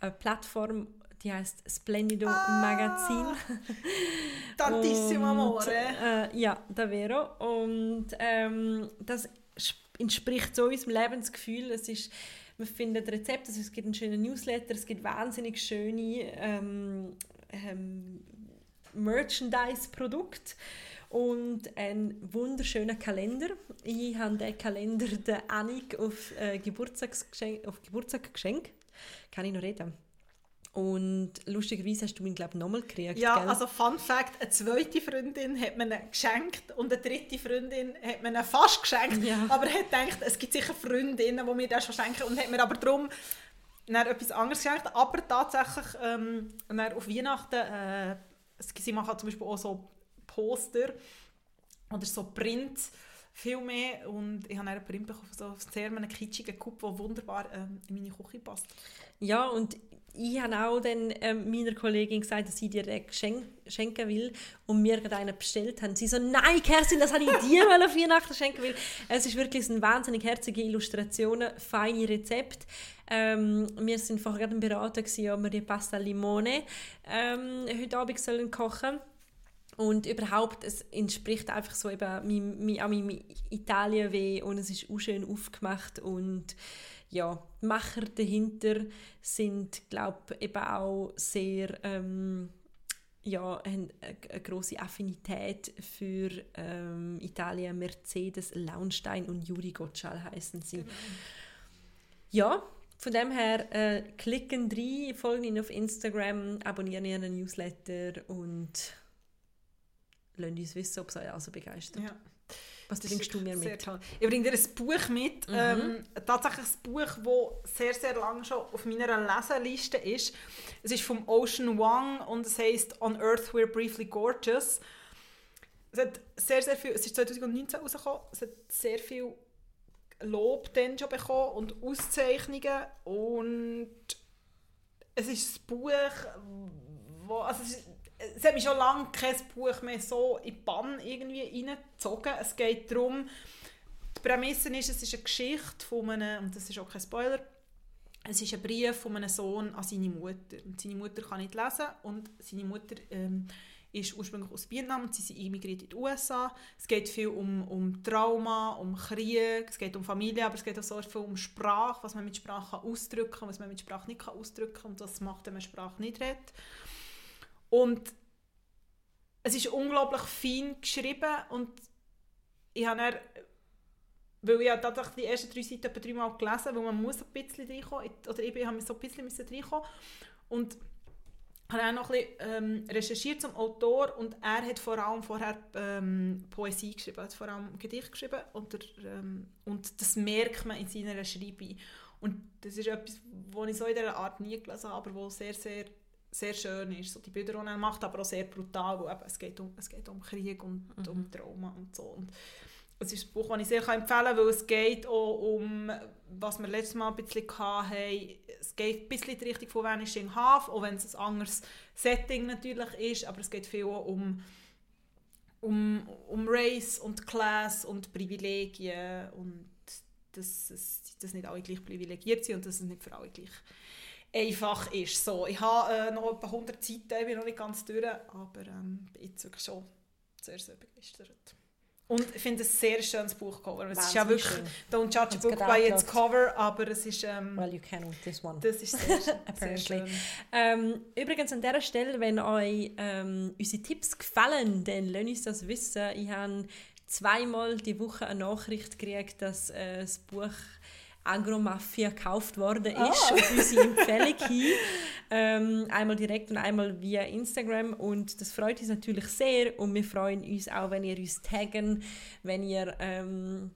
eine Plattform, die heißt Splendido Magazin. Tantissimo Und, amore. Äh, ja, davvero. Und ähm, das sp- entspricht so unserem Lebensgefühl. Es ist, man findet Rezepte, also es gibt einen schönen Newsletter, es gibt wahnsinnig schöne ähm, ähm, Merchandise-Produkte und einen wunderschönen Kalender. Ich habe den Kalender der Annik auf, äh, Geburtstagsgeschenk, auf Geburtstag geschenkt. Kann ich noch reden? Und lustigerweise hast du mich, glaube ich, nochmal gekriegt. Ja, gell? also Fun Fact, eine zweite Freundin hat mir ihn geschenkt und eine dritte Freundin hat mir ihn fast geschenkt, Ja. aber hat gedacht, es gibt sicher Freundinnen, die mir das schon schenken und hat mir aber darum dann etwas anderes geschenkt, aber tatsächlich ähm, auf Weihnachten, äh, sie machen zum Beispiel auch so Poster oder so Print viel mehr und ich habe einen Print bekommen, so sehr einen kitschigen Cup, der wunderbar ähm, in meine Küche passt. Ja, und ich habe auch dann ähm, meiner Kollegin gesagt, dass sie dir geschenk schenken will und mir gerade einen bestellt haben. Sie so, nein, Kerstin, das habe ich dir mal auf Weihnachten schenken will. Es ist wirklich eine wahnsinnig herzige Illustrationen, feine Rezepte. Ähm, wir sind vorher gerade Beraten, gewesen, ob wir die Pasta Limone ähm, heute Abend sollen kochen und überhaupt, es entspricht einfach so eben meinem, meinem, auch meinem Italien-Weh und es ist auch schön aufgemacht und ja, die Macher dahinter sind, glaube ich, eben auch sehr, ähm, ja, haben eine, grosse Affinität für ähm, Italien. Mercedes Launstein und Juri Gottschall heißen sie. Ja, von dem her, äh, klicken rein, folgen ihnen auf Instagram, abonnieren ihren Newsletter und lasst uns wissen, ob es euch also begeistert. Ja. Was Das bringst du mir mit? toll. Ich bringe dir ein Buch mit. Ähm, tatsächlich ein Buch, das sehr, sehr lange schon auf meiner Leseliste ist. Es ist vom Ocean Wang und es heißt On Earth We're Briefly Gorgeous. Es hat sehr, sehr viel, es ist 2019 rausgekommen, es hat sehr viel Lob dann schon bekommen und Auszeichnungen und es ist ein Buch, wo, also es, ist, es hat mich schon lange kein Buch mehr so in die Bann irgendwie reingezogen. Es geht darum, die Prämisse ist, es ist eine Geschichte von einem, und das ist auch kein Spoiler, es ist ein Brief von einem Sohn an seine Mutter. Und seine Mutter kann nicht lesen und seine Mutter ähm, ist ursprünglich aus Vietnam und sie sind emigriert in die USA. Es geht viel um, um Trauma, um Krieg, es geht um Familie, aber es geht auch so viel um Sprache, was man mit Sprache ausdrücken kann, was man mit Sprache nicht ausdrücken kann und was macht, wenn man Sprache nicht redet. Und es ist unglaublich fein geschrieben und ich habe dann, weil ich habe tatsächlich die ersten drei Seiten etwa dreimal gelesen, weil man muss ein bisschen reinkommen, oder ich habe so ein bisschen reinkommen und habe auch noch ein bisschen ähm, recherchiert zum Autor und er hat vor allem vorher ähm, Poesie geschrieben, hat vor allem Gedicht geschrieben und, der, ähm, und das merkt man in seiner Schreibung. Und das ist etwas, was ich so in dieser Art nie gelesen habe, aber was sehr, sehr, sehr schön ist. So die Bilder, die er macht, aber auch sehr brutal, weil eben, es, geht um, es geht um Krieg und um Trauma und so. Und es ist ein Buch, das ich sehr empfehlen kann, weil es geht auch um, was wir letztes Mal ein bisschen hatten, es geht ein bisschen in die Richtung von Vanishing Half, auch wenn es ein anderes Setting natürlich ist, aber es geht viel auch um, um, um Race und Class und Privilegien und dass, es- dass nicht alle gleich privilegiert sind und dass es nicht für alle gleich einfach ist. So, ich habe äh, noch etwa 100 Seiten, ich bin noch nicht ganz durch, aber ähm, bin jetzt wirklich schon sehr, sehr begeistert. Und ich finde es ein sehr schönes Buchcover. Es ist ja wirklich, schön. don't judge a book by its cover, aber es ist, ähm, Well, you can with this one. das ist sehr, sehr Apparently. schön. Ähm, übrigens an dieser Stelle, wenn euch ähm, unsere Tipps gefallen, dann lasst uns das wissen. Ich habe zweimal die Woche eine Nachricht gekriegt, dass äh, das Buch Agromafia gekauft worden ist auf unsere Empfehlung hin. Ähm, einmal direkt und einmal via Instagram und das freut uns natürlich sehr und wir freuen uns auch, wenn ihr uns taggen, wenn ihr ähm,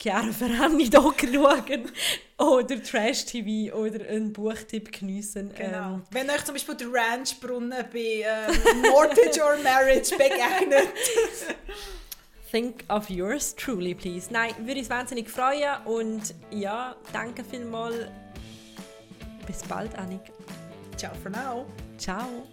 Chiara Ferrani Doc schauen oder Trash-TV oder einen Buchtipp geniessen. Genau. Ähm, Wenn euch zum Beispiel der Ranchbrunnen bei ähm, Mortgage or Marriage begegnet. think of yours truly, please. Nein, würde uns wahnsinnig freuen und ja, danke vielmals. Bis bald, Annik. Ciao for now. Ciao.